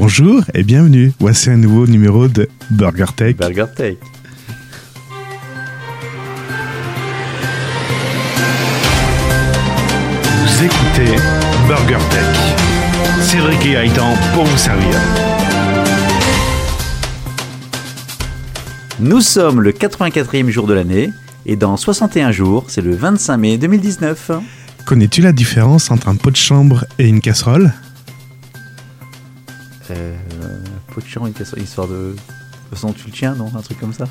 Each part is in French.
Bonjour et bienvenue. Voici un nouveau numéro de Burger Tech. Burger Tech. Vous écoutez Burger Tech. Cédric et Gaëtan pour vous servir. Nous sommes le 84e jour de l'année et dans 61 jours, c'est le 25 mai 2019. Connais-tu la différence entre un pot de chambre et une casserole? Euh, de chambre, une casserole, histoire de. De toute façon, tu le tiens, non Un truc comme ça?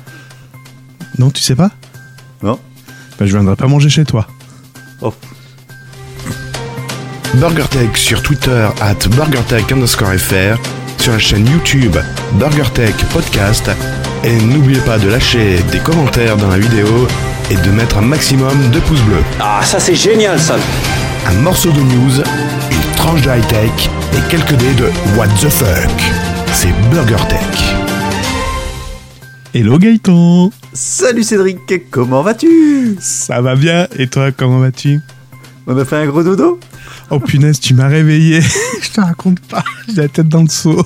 Non, tu sais pas? Non Bah, je viendrai pas manger chez toi. Oh, BurgerTech sur Twitter at BurgerTech underscore FR, sur la chaîne YouTube BurgerTech Podcast, et n'oubliez pas de lâcher des commentaires dans la vidéo et de mettre un maximum de pouces bleus. Ah, ça c'est génial ça Un morceau de news, une tranche de high-tech et quelques dés de What the fuck. C'est BurgerTech. Hello Gaëtan Salut Cédric, comment vas-tu? Ça va bien et toi comment vas-tu? On a fait un gros dodo Oh punaise, tu m'as réveillé. je te raconte pas, j'ai la tête dans le seau.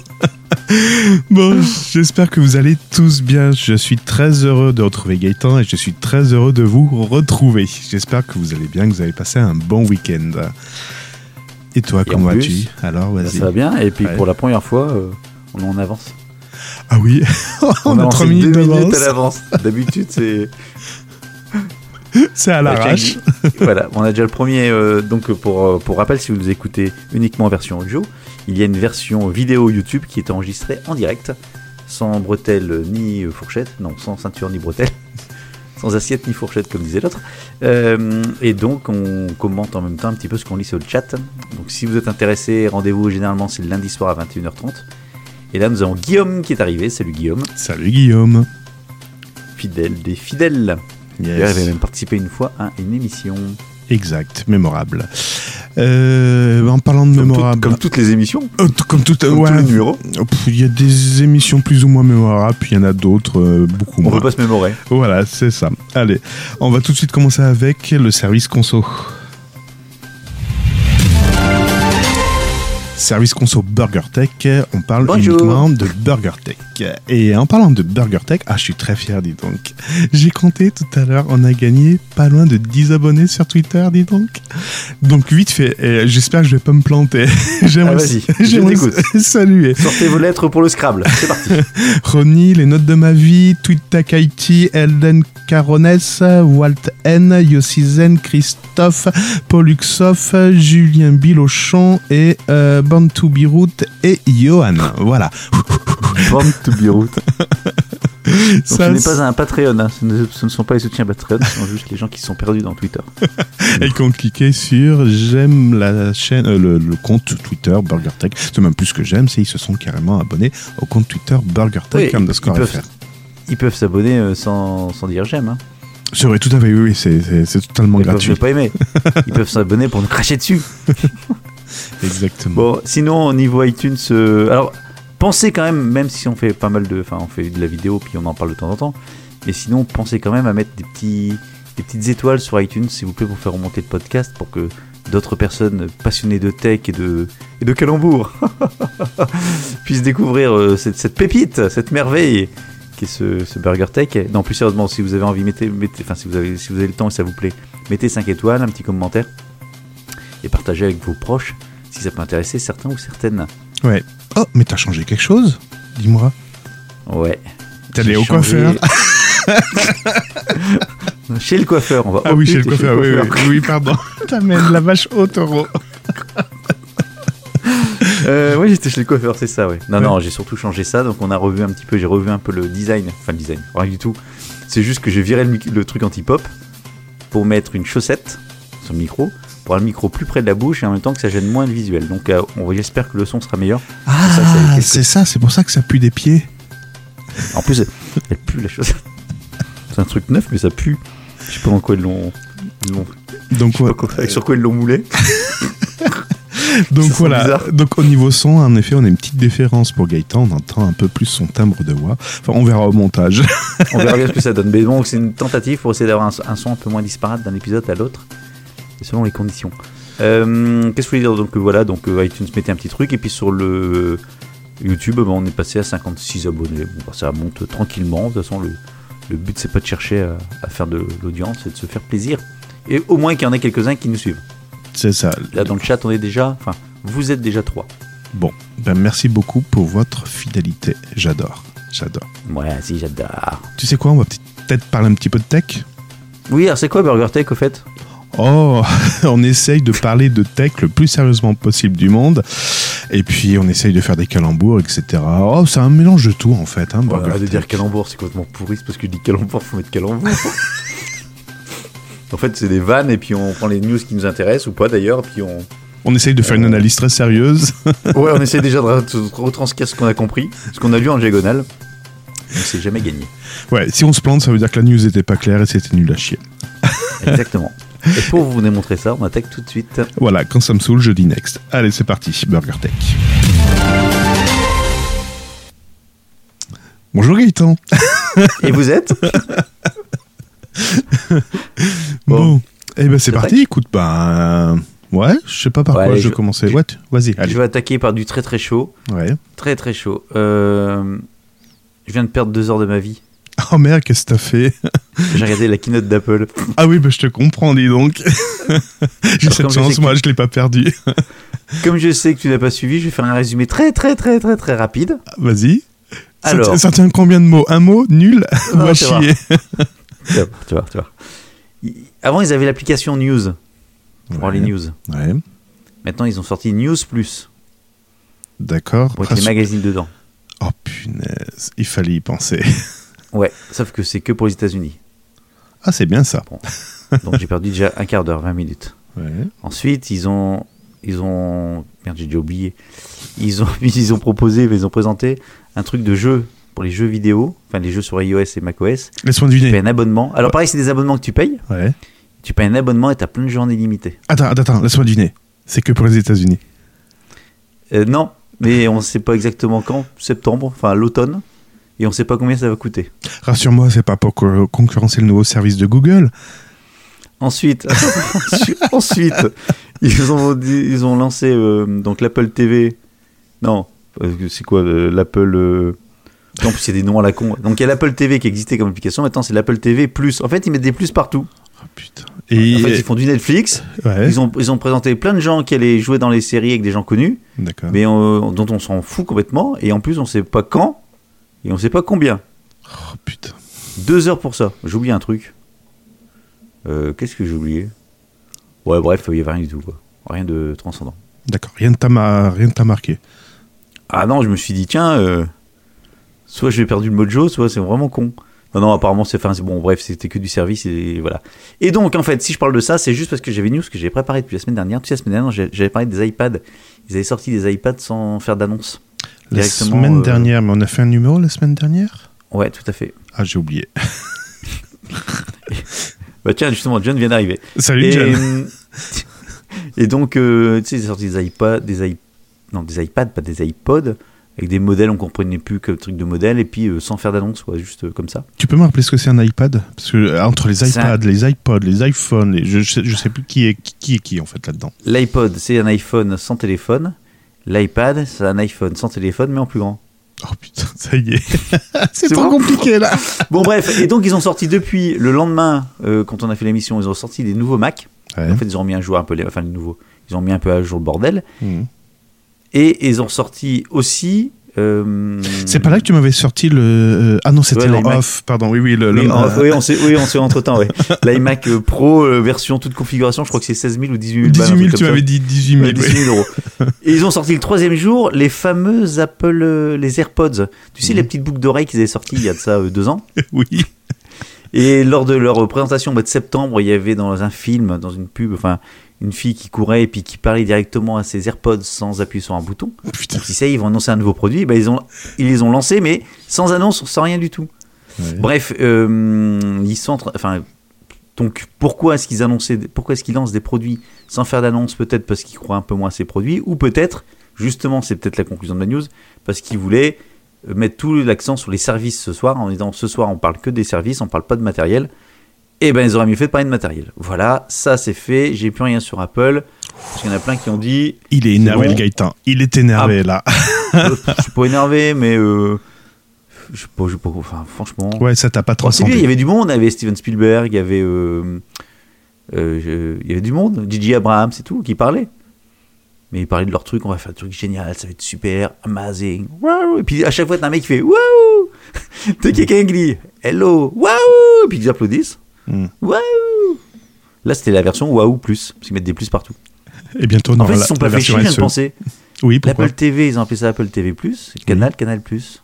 bon, j'espère que vous allez tous bien. Je suis très heureux de retrouver Gaëtan et je suis très heureux de vous retrouver. J'espère que vous allez bien, que vous avez passé un bon week-end. Et toi, Et comment en vas-tu? Alors, Ça vas-y. va bien, et puis Ouais. pour la première fois, euh, on est en avance. Ah oui, on, a lancé 3 minutes deux minutes à l'avance. D'habitude, c'est. C'est à l'arrache. voilà, on a déjà le premier. euh, donc, pour, euh, pour rappel, si vous nous écoutez uniquement en version audio, il y a une version vidéo YouTube qui est enregistrée en direct, sans bretelles ni fourchette, non, sans ceinture ni bretelles, sans assiette ni fourchette, comme disait l'autre. Euh, et donc, on commente en même temps un petit peu ce qu'on lit sur le chat. Donc, si vous êtes intéressé, rendez-vous généralement, c'est le lundi soir à 21h30. Et là, nous avons Guillaume qui est arrivé. Salut Guillaume, Salut Guillaume. fidèle des fidèles. Yes. D'ailleurs, il avait même participé une fois à une émission. Exact, mémorable. Euh, en parlant de Comme, mémorable, tout- comme toutes les émissions. Euh, comme tout, Comme ouais, tous les numéros. Il y a des émissions plus ou moins mémorables, puis il y en a d'autres euh, beaucoup On moins. peut pas se mémorer. Voilà, c'est ça. Allez, on va tout de suite commencer avec le service conso. Service conso Burger Tech, on parle Bonjour. uniquement de Burger Tech. Et en parlant de Burger Tech, ah je suis très fier, dis donc. J'ai compté tout à l'heure, on a gagné pas loin de 10 abonnés sur Twitter, dis donc. Donc vite fait, j'espère que je vais pas me planter. J'aimerais Ah, je saluer Sortez vos lettres pour le Scrabble. C'est parti. Ronnie, Les Notes de ma vie, Takaiti, Elden Carones, Walt N, Yossizen, Christophe, Pollux Julien Bilochon et euh, Bantu Birout et Johan. Voilà. Born to be root. Donc Ça, ce n'est pas un Patreon. hein. Ce, ne, ce ne sont pas les soutiens Patreon. Ce sont juste les gens qui sont perdus dans Twitter. Et compte cliquer sur j'aime la chaîne, euh, le, le compte Twitter Burger Tech. C'est même plus que j'aime, c'est ils se sont carrément abonnés au compte Twitter Burger Oui, Tech underscore ils peuvent-. Ils peuvent s'abonner euh, sans, sans dire j'aime. Hein. C'est vrai, tout à fait, oui, oui, c'est- totalement Ils peuvent gratuit. ne pas aimer. Ils peuvent s'abonner pour nous cracher dessus. Exactement. Bon, sinon au niveau iTunes, euh, alors pensez quand même, même si on fait pas mal de, enfin on fait de la vidéo puis on en parle de temps en temps, mais sinon pensez quand même à mettre des petits, des petites étoiles sur iTunes s'il vous plaît pour faire remonter le podcast pour que d'autres personnes passionnées de tech et de et de calembour puissent découvrir euh, cette, cette pépite, cette merveille qui est ce, Burger Tech. Non, plus sérieusement, si vous avez envie, mettez, enfin si vous avez, si vous avez le temps et ça vous plaît, mettez 5 étoiles, un petit commentaire et partagez avec vos proches si ça peut intéresser certains ou certaines. Ouais. Oh, mais t'as changé quelque chose Dis-moi. Ouais. T'es allé au coiffeur Chez le coiffeur, on va. Ah Oh, oui, chez le coiffeur, oui, oui, oui, pardon. T'amènes la vache au taureau. Euh, oui, j'étais chez le coiffeur, c'est ça, ouais. Non, Ouais. non, j'ai surtout changé ça, donc on a revu un petit peu, j'ai revu un peu le design. Enfin, le design, rien du tout. C'est juste que j'ai viré le, le truc anti-pop pour mettre une chaussette sur le micro, pour avoir le micro plus près de la bouche et en même temps que ça gêne moins le visuel. Donc, euh, on j'espère que le son sera meilleur. Ah, c'est ça, c'est pour ça que ça pue des pieds. En plus, elle, pue la chaussette. C'est un truc neuf, mais ça pue. Je sais pas en quoi ils l'ont. Donc, ouais, quoi- sur quoi ils l'ont moulé. donc voilà. bizarre. Donc au niveau son, en effet, on a une petite différence pour Gaëtan. On entend un peu plus son timbre de voix. Enfin, on verra au montage. On verra bien ce que ça donne. Mais bon, c'est une tentative pour essayer d'avoir un, un son un peu moins disparate d'un épisode à l'autre, et selon les conditions. Euh, Qu'est-ce que je voulais dire Donc euh, voilà, donc euh, iTunes mettait un petit truc, et puis sur le YouTube, bah, on est passé à 56 abonnés. Bon, bah, ça monte tranquillement. De toute façon, le, le but, c'est pas de chercher à, à faire de l'audience, c'est de se faire plaisir. Et au moins qu'il y en ait quelques-uns qui nous suivent. C'est ça. Là, dans le chat, on est déjà. Enfin, vous êtes déjà trois. Bon, ben merci beaucoup pour votre fidélité. J'adore, j'adore. Ouais, si, j'adore. Tu sais quoi, on va peut-être parler un petit peu de tech? Oui, alors c'est quoi Burger Tech au fait? Oh, on essaye de parler de tech le plus sérieusement possible du monde. Et puis on essaye de faire des calembours, etc. Oh, c'est un mélange de tout en fait. Hein, Voilà, de dire calembour, c'est complètement pourri, c'est parce que je dis calembour, faut mettre calembour. en fait, c'est des vannes et puis on prend les news qui nous intéressent ou pas d'ailleurs, puis on. On essaye de faire une Euh. analyse très sérieuse. Ouais, on essaie déjà de re- retranscrire ce qu'on a compris, ce qu'on a lu en diagonale. On s'est jamais gagné. Ouais, si on se plante, ça veut dire que la news était pas claire et c'était nul à chier. Exactement. Et pour vous démontrer ça, on attaque tout de suite. Voilà, quand ça me saoule, je dis next. Allez, c'est parti, Burger Tech. Bonjour Gaëtan. Et vous êtes Bon, eh ben c'est parti. Écoute, ben ouais, je sais pas par Ouais, quoi je je- vais commencer. Ouais, tu- vas-y. Je vais attaquer par du très très chaud. Ouais. Très très chaud. Euh, je viens de perdre deux heures de ma vie. Oh merde, qu'est-ce que t'as fait J'ai regardé la keynote d'Apple. Ah oui, bah je te comprends, dis donc. J'ai cette chance, moi, je l'ai pas perdu. Comme je sais que tu n'as pas suivi, je vais faire un résumé très très très très très rapide. Vas-y. Ça Alors. tient- ça tient combien de mots? Un mot Nul? Non, Va chier. Tu vas voir, tu. Il- Avant, ils avaient l'application News pour voir Ouais. les news. Ouais, Maintenant, ils ont sorti News Plus d'accord. pour les magazines dedans. Oh punaise, il fallait y penser. Ouais, sauf que c'est que pour les États-Unis. Ah, c'est bien ça. Donc j'ai perdu déjà un quart d'heure, 20 minutes. Ouais. Ensuite, ils ont, ils ont, merde, j'ai déjà oublié. Ils ont, ils ont proposé, ils ont présenté un truc de jeu pour les jeux vidéo, enfin les jeux sur iOS et macOS. Laisse-moi Tu payes un abonnement. Alors pareil, c'est des abonnements que tu payes. Ouais. Tu payes un abonnement et t'as plein de journées limitées. Attends, attends, attends, laisse-moi deviner. C'est que pour les États-Unis. Euh, non, mais on ne sait pas exactement quand, septembre, enfin l'automne, et on ne sait pas combien ça va coûter. Rassure-moi, c'est pas pour co- concurrencer le nouveau service de Google. Ensuite, ensuite, ils ont, ils ont lancé euh, donc l'Apple TV. Non, c'est quoi euh, l'Apple euh, En plus, il y a des noms à la con. Donc il y a l'Apple TV qui existait comme application. Maintenant, c'est l'Apple TV Plus. En fait, ils mettent des plus partout. Oh putain. Et En fait, ils font du Netflix. ouais, Ils ont, ils ont présenté plein de gens qui allaient jouer dans les séries avec des gens connus, d'accord. mais euh, dont on s'en fout complètement. Et en plus, on sait pas quand et on sait pas combien. Oh putain. Deux heures pour ça. J'ai oublié un truc. Euh, Qu'est-ce que j'ai oublié? Ouais, bref, il y avait rien du tout. Quoi. Rien de transcendant. D'accord. Rien ne t'a marqué. Ah non, je me suis dit, tiens, euh, soit j'ai perdu le mojo, soit c'est vraiment con. Non, non, apparemment, c'est c'est bon, bref, c'était que du service et voilà. Et donc, en fait, si je parle de ça, c'est juste parce que j'avais une news que j'avais préparé depuis la semaine dernière. Depuis la semaine dernière, j'avais parlé des iPads. Ils avaient sorti des iPads sans faire d'annonce. La semaine euh, dernière, mais on a fait un numéro la semaine dernière? Ouais, tout à fait. Ah, j'ai oublié. Bah tiens, justement, John vient d'arriver. Salut Et, John. et donc, euh, tu sais, ils sorti des iPads, des, non, des iPads, pas des iPods, avec des modèles, on comprenait plus que le truc de modèle, et puis euh, sans faire d'annonce, quoi, juste euh, comme ça. Tu peux me rappeler ce que c'est un iPad? Parce que euh, entre les un- iPads, les iPods, les iPhones, les- je, je sais, je sais plus qui est qui est qui en fait là-dedans. L'iPod, c'est un iPhone sans téléphone. L'iPad, c'est un iPhone sans téléphone, mais en plus grand. Oh putain, ça y est. c'est trop bon compliqué là. Bon, bref, et donc ils ont sorti depuis le lendemain, euh, quand on a fait l'émission, ils ont sorti des nouveaux Mac. Ouais. En fait, ils ont mis un jour un peu les, enfin les nouveaux. Ils ont mis un peu à jour le bordel. Mhm. Et ils ont sorti aussi. Euh, C'est pas là que tu m'avais sorti le. euh, Ah non, c'était Ouais, en off, pardon. Oui, oui, le. Oui, le- en- euh, oui, on s'est, oui, on s'est entre-temps, ouais. L'iMac Pro, euh, version toute configuration, je crois que c'est 16 000 ou 18 000 balles, 18 un 000, truc tu m'avais dit 18 000. Ouais, 18 000 euros. Et ils ont sorti le troisième jour les fameux Apple, les AirPods. Tu sais, Mhm. les petites boucles d'oreilles qu'ils avaient sorties il y a de ça deux ans? oui. Et lors de leur présentation au mois de septembre, il y avait dans un film, dans une pub, enfin, une fille qui courait et puis qui parlait directement à ses AirPods sans appuyer sur un bouton. Putain. Donc, si ça ils vont annoncer un nouveau produit, ben, ils, ont, ils les ont lancés, mais sans annonce, sans rien du tout. Ouais. Bref, euh, ils sont enfin, donc pourquoi est-ce qu'ils annonçaient, pourquoi est-ce qu'ils lancent des produits sans faire d'annonce? Peut-être parce qu'ils croient un peu moins à ces produits, ou peut-être, justement, c'est peut-être la conclusion de la news, parce qu'ils voulaient mettre tout l'accent sur les services ce soir, en disant ce soir on parle que des services, on parle pas de matériel. Et ben ils auraient mieux fait de parler de matériel. Voilà, ça c'est fait. J'ai plus rien sur Apple. Parce qu'il y en a plein qui ont dit Il est énervé, bon. le Gaëtan. Il est énervé Ah. là. je suis pas énervé, mais euh, je sais pas, je sais pas, enfin, franchement. Ouais, ça t'a pas Bon, c'est bien, il y transcendé. avait du monde, il y avait Steven Spielberg, il y avait, euh, euh, je- il y avait du monde, Gigi Abraham, c'est tout, qui parlait. Mais ils parlaient de leur truc, on va faire un truc génial, ça va être super, amazing, waouh. Et puis à chaque fois, t'as un mec qui fait waouh. T'as quelqu'un qui dit hello, waouh. Et puis ils applaudissent, Hmm. waouh. Là, c'était la version waouh plus, parce qu'ils mettent des plus partout. Et bientôt, on En fait, ils la, sont la pas fait chier, de SE. penser. Oui, pourquoi L'Apple TV, ils ont appelé ça Apple TV Plus, Canal, Canal Plus.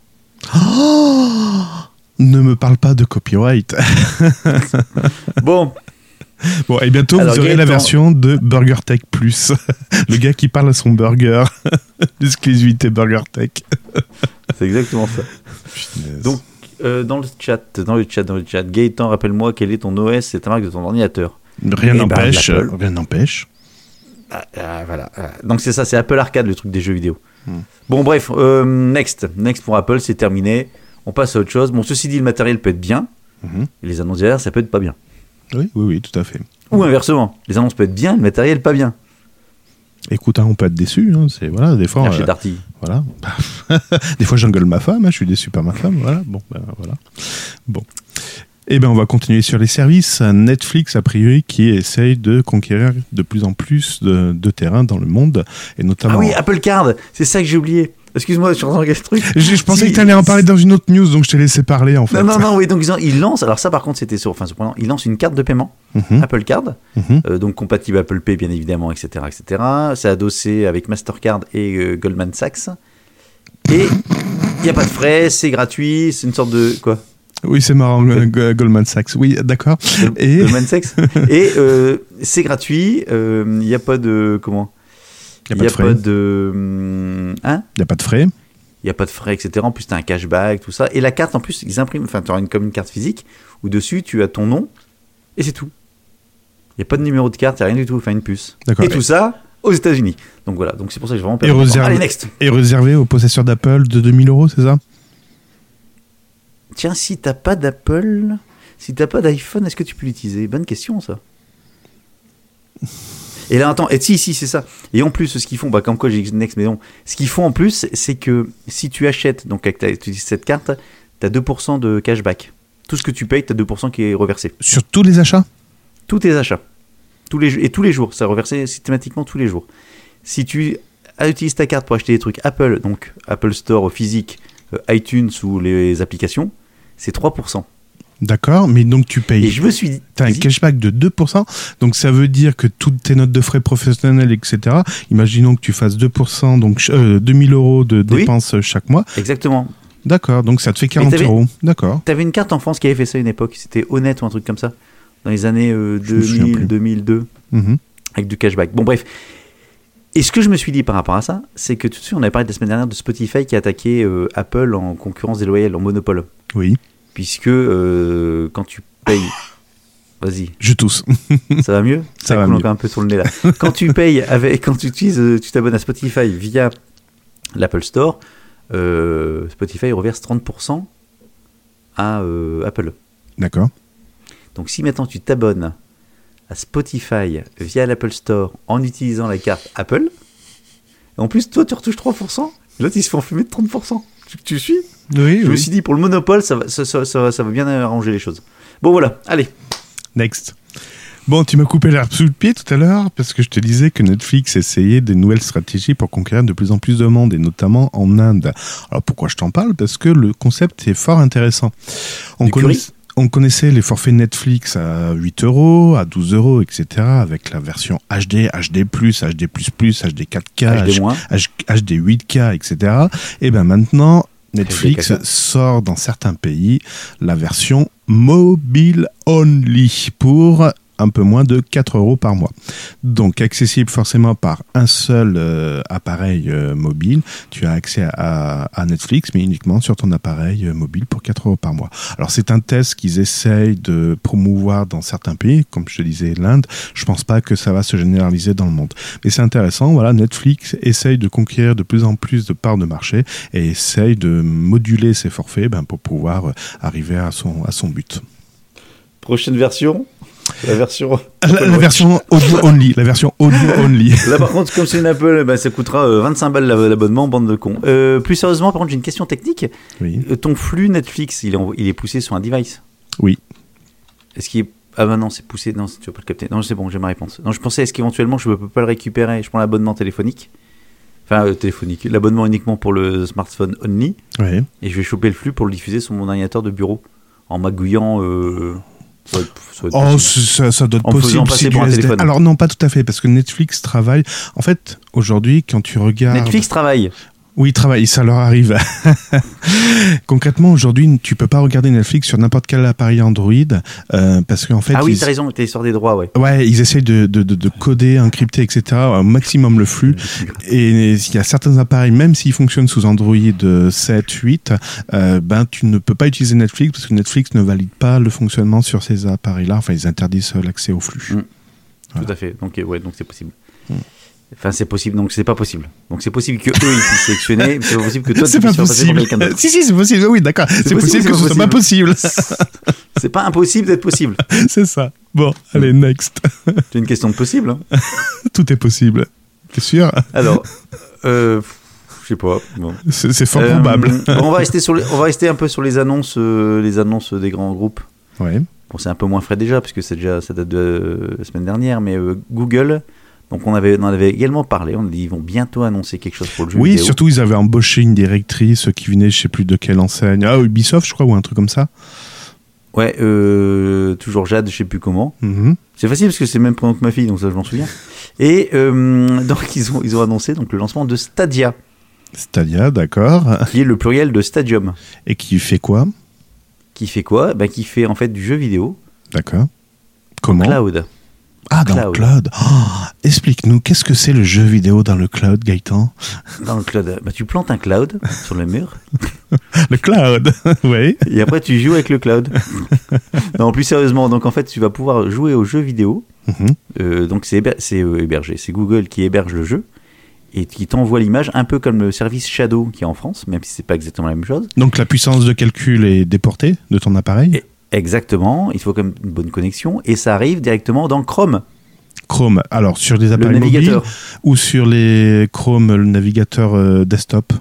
Ne me parle pas de copyright. Bon, Bon, et bientôt, Alors, vous aurez la version de Burger Tech Plus. le gars qui parle à son burger. L'exclusivité Burger Tech. c'est exactement ça. Donc, euh, dans le chat, dans le chat, dans le chat, Gaëtan, rappelle-moi quel est ton OS et ta marque de ton ordinateur. rien Eh ben, n'empêche. l'Apple. rien n'empêche. Ah, ah, voilà. ah. Donc c'est ça, c'est Apple Arcade, le truc des jeux vidéo. Hmm. Bon, bref, euh, next, next pour Apple, c'est terminé. On passe à autre chose. Bon, ceci dit, le matériel peut être bien. Et les annonces derrière, ça peut être pas bien. Oui, oui, oui, tout à fait. Ou inversement, les annonces peuvent être bien, le matériel pas bien. Écoute, hein, on peut être déçu. hein, c'est voilà, des fois. Euh, Darty. Voilà. Des fois, j'engueule ma femme, hein, je suis déçu par ma femme. Voilà. Bon, ben, voilà. Bon. Eh ben, on va continuer sur les services. Netflix, a priori, qui essaye de conquérir de plus en plus de, de terrain dans le monde, et notamment. Ah oui, Apple Card, c'est ça que j'ai oublié. Excuse-moi, je suis en train de truc. je, je pensais Si- que tu allais en parler dans une autre news, donc je t'ai laissé parler en fait. Non, non, non, oui, donc ils, lancent, alors ça par contre c'était sur, enfin surprenant, ils lancent une carte de paiement, Mhm, Apple Card, mhm. euh, donc compatible Apple Pay bien évidemment, etc. etc. C'est adossé avec Mastercard et euh, Goldman Sachs. Et il n'y a pas de frais, c'est gratuit, c'est une sorte de... Quoi? Oui, c'est marrant, Go- Goldman Sachs. Oui, d'accord. Et- Goldman Sachs Et euh, c'est gratuit, il n'y a pas de... Comment? Il n'y a pas de frais. de... hum, Hein? Il n'y a pas de frais. il n'y a pas de frais, etc. En plus, tu as un cashback, tout ça. Et la carte, en plus, ils impriment, enfin, tu auras une, comme une carte physique, où dessus, tu as ton nom, et c'est tout. Il n'y a pas de numéro de carte, il n'y a rien du tout, enfin, une puce. Et tout ça aux États-Unis. Donc voilà, donc c'est pour ça que j'ai vraiment Et perdu. réserve- Allez, next Et réservé aux possesseurs d'Apple de 2000 euros, c'est ça? Tiens, si t'as pas d'Apple, si t'as pas d'iPhone, est-ce que tu peux l'utiliser? Bonne question, ça. Et là, attends, et si, si, c'est ça. Et en plus, ce qu'ils font, bah, comme quoi j'ai Next, mais non, ce qu'ils font en plus, c'est que si tu achètes, donc avec ta- tu utilises cette carte, tu as 2% de cashback. Tout ce que tu payes, tu as 2% qui est reversé. Sur tous les achats? Tous tes achats. Tous les, et tous les jours, ça est reversé systématiquement tous les jours. Si tu utilises ta carte pour acheter des trucs Apple, donc Apple Store physique, euh, iTunes ou les applications, c'est 3%. D'accord, mais donc tu Et payes. je me suis dit. Tu as un cashback de 2%, donc ça veut dire que toutes tes notes de frais professionnels, etc., imaginons que tu fasses 2%, donc euh, 2000 euros de Oui. dépenses chaque mois. Exactement. D'accord, donc ça te fait 40 t'avais- euros. D'accord. T'avais une carte en France qui avait fait ça à une époque, c'était Honnête ou un truc comme ça, dans les années euh, Je me souviens 2000, plus. 2002, Mhm. avec du cashback. Bon, bref. Et ce que je me suis dit par rapport à ça, c'est que tout de suite, on avait parlé la semaine dernière de Spotify qui a attaqué euh, Apple en concurrence déloyale, en monopole. Oui, Puisque euh, quand tu payes. Vas-y, je tousse. ça va mieux? Ça va mieux. encore un peu sur le nez là. quand tu payes avec, quand tu utilises, euh, tu t'abonnes à Spotify via l'Apple Store, euh, Spotify reverse 30% à euh, Apple. D'accord. Donc si maintenant tu t'abonnes à Spotify via l'Apple Store en utilisant la carte Apple, en plus toi tu retouches 3%, et l'autre il se fait enfumer de 30%. Tu, tu suis? Oui, Je me oui. suis dit pour le monopole ça va, ça, ça- ça va- ça va bien arranger les choses. Bon voilà, allez. Next. Bon, tu m'as coupé l'herbe sous le pied tout à l'heure parce que je te disais que Netflix essayait des nouvelles stratégies pour conquérir de plus en plus de monde et notamment en Inde. Alors pourquoi je t'en parle? Parce que le concept est fort intéressant. On, connaissait les forfaits Netflix à 8 euros, à 12 euros, etc. avec la version HD, HD+, HD++, HD 4K, HD-. HD 8K, etc. Et ben maintenant, Netflix HD4K. sort dans certains pays la version mobile only pour un peu moins de 4 euros par mois. Donc accessible forcément par un seul euh, appareil euh, mobile. Tu as accès à, Netflix, mais uniquement sur ton appareil euh, mobile pour 4 euros par mois. Alors c'est un test qu'ils essayent de promouvoir dans certains pays, comme je te disais l'Inde. Je pense pas que ça va se généraliser dans le monde. Mais c'est intéressant, voilà, Netflix essaye de conquérir de plus en plus de parts de marché et essaye de moduler ses forfaits ben, pour pouvoir arriver à son, à son but. Prochaine version? La version. La, la version audio only. La version audio only. Là, par contre, comme c'est une Apple, bah, ça coûtera euh, 25 balles la- l'abonnement, bande de cons. Euh, plus sérieusement, par contre, j'ai une question technique. Oui. Euh, Ton flux Netflix, il est, il est poussé sur un device? Oui. Est-ce qu'il est. Ah bah non, c'est poussé. Non, tu vas pas le capter. Non, c'est bon, j'ai ma réponse. Non, je pensais, est-ce qu'éventuellement je peux pas le récupérer? Je prends l'abonnement téléphonique. Enfin, euh, téléphonique. L'abonnement uniquement pour le smartphone only. Et je vais choper le flux pour le diffuser sur mon ordinateur de bureau. En magouillant. Ça va être- ça va être Oh, ça, ça doit être En faisant possible. si pour un téléphone. Alors non, pas tout à fait, parce que Netflix travaille. En fait, aujourd'hui, quand tu regardes, Netflix travaille. Oui, ils travaillent, ça leur arrive. Concrètement, aujourd'hui, tu peux pas regarder Netflix sur n'importe quel appareil Android, euh, parce qu'en fait, ah oui, ils- t'as raison, t'es sur des droits, ouais. Ouais, ils essayent de, de, de, de coder, encrypter, etc. au maximum le flux. Et il y a certains appareils, même s'ils fonctionnent sous Android 7, 8, euh, ben tu ne peux pas utiliser Netflix parce que Netflix ne valide pas le fonctionnement sur ces appareils-là. Enfin, ils interdisent euh, l'accès au flux. Mm. Voilà. Tout à fait. Donc, euh, ouais, donc c'est possible. Hmm. Enfin, c'est possible, donc c'est pas possible. Donc c'est possible que eux ils puissent sélectionner, mais c'est pas possible que toi tu puisses faire passer pour possible. quelqu'un d'autre. Si, si, c'est possible. Oui, d'accord. C'est possible, que pas ce soit pas possible. C'est pas impossible d'être possible. c'est ça. Bon, allez, next. C'est une question de possible. hein. Tout est possible. T'es sûr Alors, euh, je sais pas. Bon. C'est fort Euh, probable. bon, on va rester sur, les- on va rester un peu sur les annonces, euh, les annonces des grands groupes. Ouais. Bon, c'est un peu moins frais déjà, parce que c'est déjà, ça date de euh, la semaine dernière, mais euh, Google. Donc on, avait, on en avait également parlé, on a dit ils vont bientôt annoncer quelque chose pour le jeu Oui, vidéo. surtout ils avaient embauché une directrice qui venait, je sais plus de quelle enseigne. Ah, Ubisoft, je crois, ou un truc comme ça. Ouais, euh, toujours Jade, je sais plus comment. Mhm. C'est facile parce que c'est le même prénom que ma fille, donc ça je m'en souviens. Et euh, donc ils ont, ils ont annoncé donc, le lancement de Stadia, Stadia, d'accord. qui est le pluriel de Stadium. Et qui fait quoi? Qui fait quoi? Bah, Qui fait en fait du jeu vidéo D'accord. Comment? Cloud. Ah, dans cloud. le cloud. Oh, Explique-nous, qu'est-ce que c'est le jeu vidéo dans le cloud, Gaëtan? Dans le cloud, bah, tu plantes un cloud sur le mur Le cloud, oui. et après tu joues avec le cloud. non, plus sérieusement, donc en fait tu vas pouvoir jouer aux jeux vidéo. Mhm. Euh, donc c'est héber- euh, hébergé, c'est Google qui héberge le jeu et qui t'envoie l'image un peu comme le service Shadow qui est en France, même si c'est pas exactement la même chose. Donc la puissance de calcul est déportée de ton appareil? Et- Exactement, il faut comme une bonne connexion et ça arrive directement dans Chrome, Chrome, alors sur des le appareils mobiles ou sur les Chrome, le navigateur euh, desktop?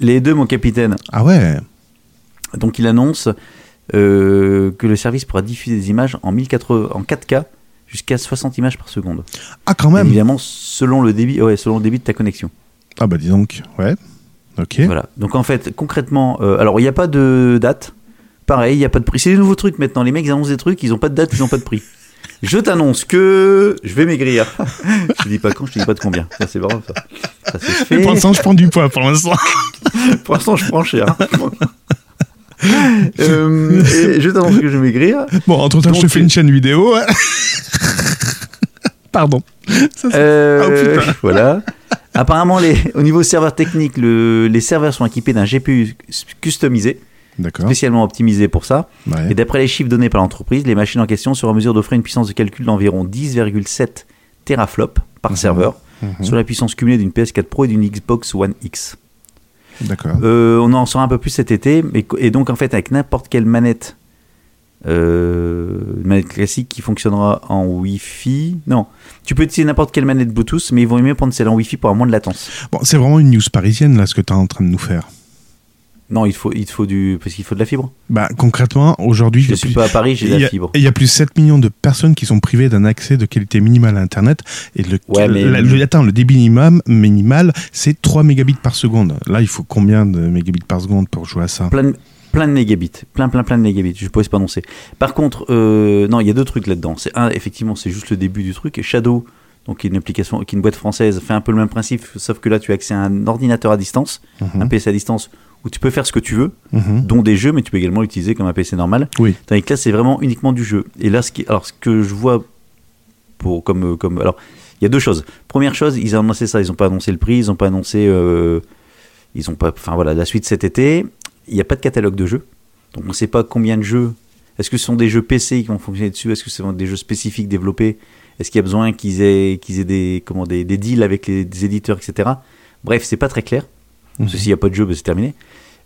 Les deux, mon capitaine. Ah ouais Donc il annonce euh, que le service pourra diffuser des images en, 1080, en 4K jusqu'à 60 images par seconde. Ah quand même évidemment, selon le débit, ouais, selon le débit de ta connexion. Ah bah dis donc, ouais. Ok. Voilà. Donc en fait, concrètement, euh, alors il n'y a pas de date. Pareil, il n'y a pas de prix. C'est des nouveaux trucs maintenant. Les mecs ils annoncent des trucs, ils n'ont pas de date, ils n'ont pas de prix. Je t'annonce que je vais maigrir. je te dis pas quand, je te dis pas de combien. Ça c'est marrant ça. Ça c'est Mais fait. pour l'instant, je prends du poids pour l'instant. Pour l'instant, je prends cher. Euh, et je t'annonce que je vais maigrir. Bon, entre temps, je te fais une chaîne vidéo. Pardon. Ça, Euh, Oh, voilà. Apparemment, les, au niveau serveur technique, le- les serveurs sont équipés d'un GPU customisé. Spécialement optimisé pour ça. Ouais. Et d'après les chiffres donnés par l'entreprise, les machines en question seront en mesure d'offrir une puissance de calcul d'environ 10,7 teraflops par serveur, Mhm. sur la puissance cumulée d'une PS4 Pro et d'une Xbox One X. D'accord. Euh, on en saura un peu plus cet été, et, et donc en fait avec n'importe quelle manette, euh, une manette classique qui fonctionnera en Wi-Fi. Non, tu peux utiliser n'importe quelle manette Bluetooth, mais ils vont mieux prendre celle en Wi-Fi pour avoir moins de latence. Bon, c'est vraiment une news parisienne, là, ce que tu es en train de nous faire. Non, il faut, il te faut du, parce qu'il faut de la fibre. Bah, concrètement, aujourd'hui, Je a suis plus- pas à Paris, j'ai de la fibre. Il y a plus de 7 millions de personnes qui sont privées d'un accès de qualité minimale à Internet. Et le, Ouais, mais- la- le, attends, le débit minimum, minimal, c'est 3 mégabits par seconde. Là, il faut combien de mégabits par seconde pour jouer à ça? Plein de, plein de mégabits, plein, plein, plein de mégabits. Je ne pourrais pas annoncer. Par contre, euh, non, il y a deux trucs là-dedans. C'est un, effectivement, c'est juste le début du truc. Et Shadow, donc qui est une application, qui est une boîte française, fait un peu le même principe, sauf que là, tu as accès à un ordinateur à distance, Mhm. un PC à distance, où tu peux faire ce que tu veux, Mhm. dont des jeux, mais tu peux également l'utiliser comme un PC normal. Oui. Tandis que là, c'est vraiment uniquement du jeu. Et là, ce, qui, alors, ce que je vois pour, comme, euh, comme. Alors, il y a deux choses. Première chose, ils ont annoncé ça. Ils n'ont pas annoncé le prix, ils n'ont pas annoncé. euh, ils ont pas. Enfin, voilà, la suite cet été. Il n'y a pas de catalogue de jeux. Donc, on ne sait pas combien de jeux. Est-ce que ce sont des jeux PC qui vont fonctionner dessus? Est-ce que ce sont des jeux spécifiques développés? Est-ce qu'il y a besoin qu'ils aient, qu'ils aient des, comment, des, des deals avec les des éditeurs, etc. Bref, c'est pas très clair. Mhm. Parce que s'il n'y a pas de jeu, ben, c'est terminé.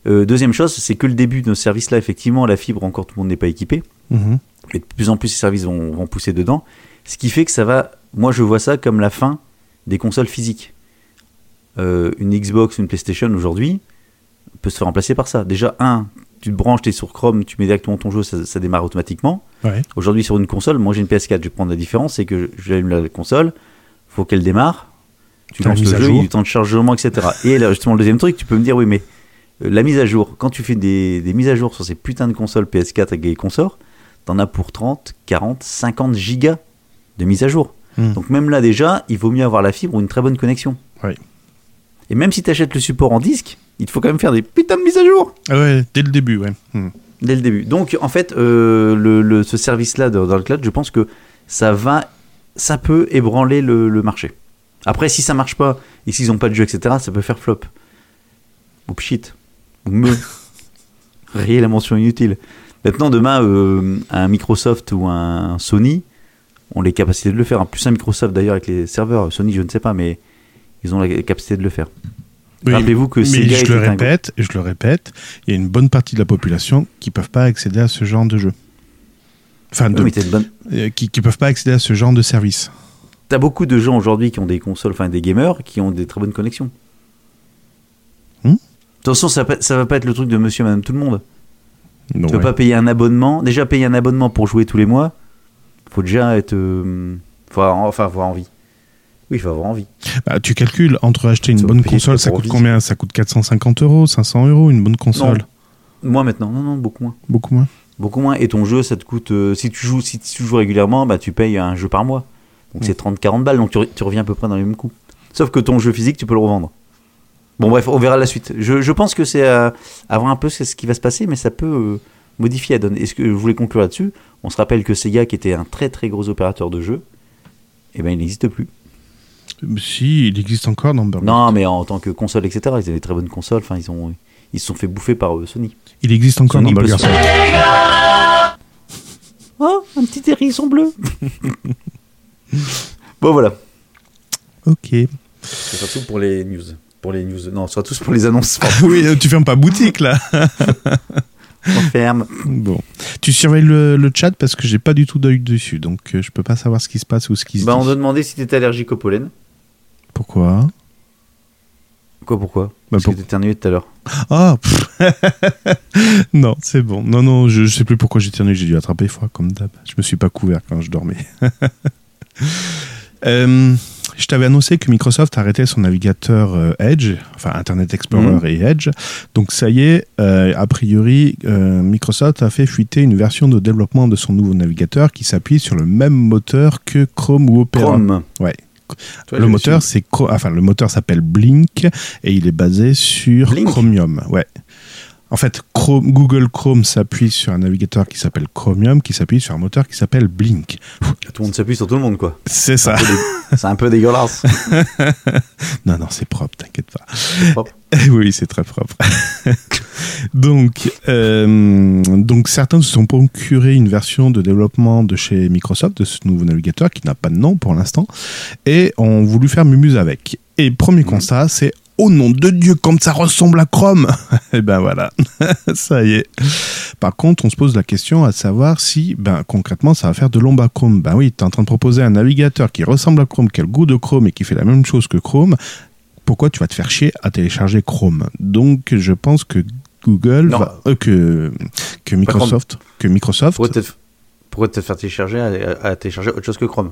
Euh, deuxième chose, c'est que le début de nos services-là, effectivement, la fibre, encore tout le monde n'est pas équipé. Mhm. Et de plus en plus, ces services vont, vont pousser dedans. Ce qui fait que ça va. Moi, je vois ça comme la fin des consoles physiques. Euh, une Xbox, une PlayStation aujourd'hui peut se faire remplacer par ça. Déjà, un, tu te branches, tu es sur Chrome, tu mets directement ton jeu, ça, ça démarre automatiquement. Ouais. Aujourd'hui, sur une console, moi j'ai une PS4, je vais prendre la différence, c'est que j'allume la console, faut qu'elle démarre, tu lances le jeu, il y a du temps de chargement, etc. Et là, justement, le deuxième truc, tu peux me dire, oui, mais euh, la mise à jour, quand tu fais des, des mises à jour sur ces putains de consoles PS4 et consorts, t'en as pour 30, 40, 50 gigas de mise à jour. Hmm. Donc même là déjà, il vaut mieux avoir la fibre ou une très bonne connexion. Oui. Et même si tu achètes le support en disque, il te faut quand même faire des putains de mises à jour Ah ouais, dès le début, ouais. Mhm. dès le début. Donc en fait, euh, le, le- ce service-là dans, dans le cloud, je pense que ça va, ça peut ébranler le, le marché. Après, si ça marche pas et s'ils n'ont pas de jeu, etc., ça peut faire flop. Ou pchit. Ou me. Rayez la mention inutile. Maintenant, demain, euh, un Microsoft ou un Sony ont les capacités de le faire. En plus, un Microsoft d'ailleurs avec les serveurs. Sony, je ne sais pas, mais ils ont la capacité de le faire. Oui, Rappelez-vous que mais Sega je le un répète, et je le répète, il y a une bonne partie de la population qui peuvent pas accéder à ce genre de jeu. Enfin, de- Oui, bonne- euh, qui, qui peuvent pas accéder à ce genre de service. T'as beaucoup de gens aujourd'hui qui ont des consoles, enfin des gamers, qui ont des très bonnes connexions. Hmm Attention, ça, ça va pas être le truc de monsieur, madame, tout le monde. Donc, tu ouais. pas payer un abonnement. Déjà, payer un abonnement pour jouer tous les mois, faut déjà être. euh, faut avoir- enfin, avoir envie. Oui, il faut avoir envie. Bah, tu calcules entre acheter une Ça bonne console, ça coûte combien? Ça coûte 450 euros, 500 euros, une bonne console? Moi maintenant, non, non, beaucoup moins. Beaucoup moins? Beaucoup moins. Et ton jeu, ça te coûte. euh, si, tu joues, si tu joues régulièrement, bah, tu payes un jeu par mois. Donc c'est 30-40 balles, donc tu, tu reviens à peu près dans les mêmes coûts. Sauf que ton jeu physique, tu peux le revendre. Bon, bref, on verra la suite. Je, je pense que c'est à, à voir un peu ce ce qui va se passer, mais ça peut euh, modifier la donne. Est-ce que je voulais conclure là-dessus? On se rappelle que Sega, qui était un très très gros opérateur de jeux, eh ben, il n'existe plus. Si, il existe encore dans Burger. Non, mais en tant que console, etc., ils avaient des très bonnes consoles. Enfin, ils, ont, ils se sont fait bouffer par euh, Sony. Il existe encore Sony dans Burger. Oh, un petit hérisson bleu Bon, voilà. Ok. C'est surtout pour les news. Pour les news. Non, surtout pour les annonces. oui, euh, tu fermes pas boutique là. On ferme. Bon. Tu surveilles le, le chat parce que j'ai pas du tout d'œil dessus, donc euh, je peux pas savoir ce qui se passe ou ce qui se Bah, on dit. t'a demandé si t'étais allergique au pollen. Pourquoi? Quoi, pourquoi? Bah, Parce pour- que t'éternuais tout à l'heure. Ah. Non, c'est bon. Non, non, je, je sais plus pourquoi j'ai éternué. J'ai dû attraper froid comme d'hab. Je me suis pas couvert quand je dormais. Euh, je t'avais annoncé que Microsoft arrêtait son navigateur euh, Edge, enfin Internet Explorer Mhm. et Edge. Donc ça y est, euh, a priori, euh, Microsoft a fait fuiter une version de développement de son nouveau navigateur qui s'appuie sur le même moteur que Chrome ou Opera. Chrome. Ouais. Toi, le moteur, c'est enfin le moteur s'appelle Blink et il est basé sur Blink Chromium. Ouais. En fait, Chrome- Google Chrome s'appuie sur un navigateur qui s'appelle Chromium, qui s'appuie sur un moteur qui s'appelle Blink. Tout le monde s'appuie sur tout le monde, quoi. C'est ça. C'est un peu dégueulasse. Non, non, c'est propre, t'inquiète pas. C'est propre. oui, c'est très propre. donc, euh, donc, certains se sont procurés une version de développement de chez Microsoft, de ce nouveau navigateur qui n'a pas de nom pour l'instant, et ont voulu faire mumuse avec. Et premier constat, c'est Oh nom de Dieu, comme ça ressemble à Chrome Et ben voilà, ça y est. Par contre, on se pose la question à savoir si, ben concrètement, ça va faire de l'ombre à Chrome. Ben oui, tu es en train de proposer un navigateur qui ressemble à Chrome, qui a le goût de Chrome et qui fait la même chose que Chrome. Pourquoi tu vas te faire chier à télécharger Chrome? Donc, je pense que Google, va- euh, que, que Microsoft, que Microsoft, Pourquoi te, pourquoi te faire télécharger à, à télécharger autre chose que Chrome?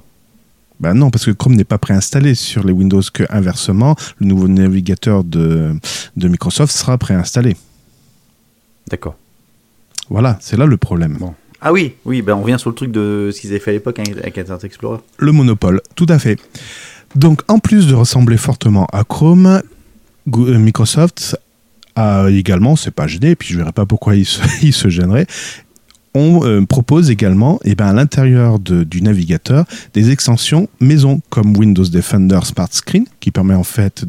Ben non, parce que Chrome n'est pas préinstallé sur les Windows, que inversement, le nouveau navigateur de, de Microsoft sera préinstallé. D'accord. Voilà, c'est là le problème. Bon. Ah oui, oui, ben on revient sur le truc de ce qu'ils avaient fait à l'époque avec Internet Explorer. Le monopole, tout à fait. Donc, en plus de ressembler fortement à Chrome, euh, Microsoft a également, c'est pas gêné, et puis je verrai pas pourquoi il se, il se gênerait, on euh, propose également, eh ben, à l'intérieur du navigateur, des extensions maison, comme Windows Defender Smart Screen, qui permet en fait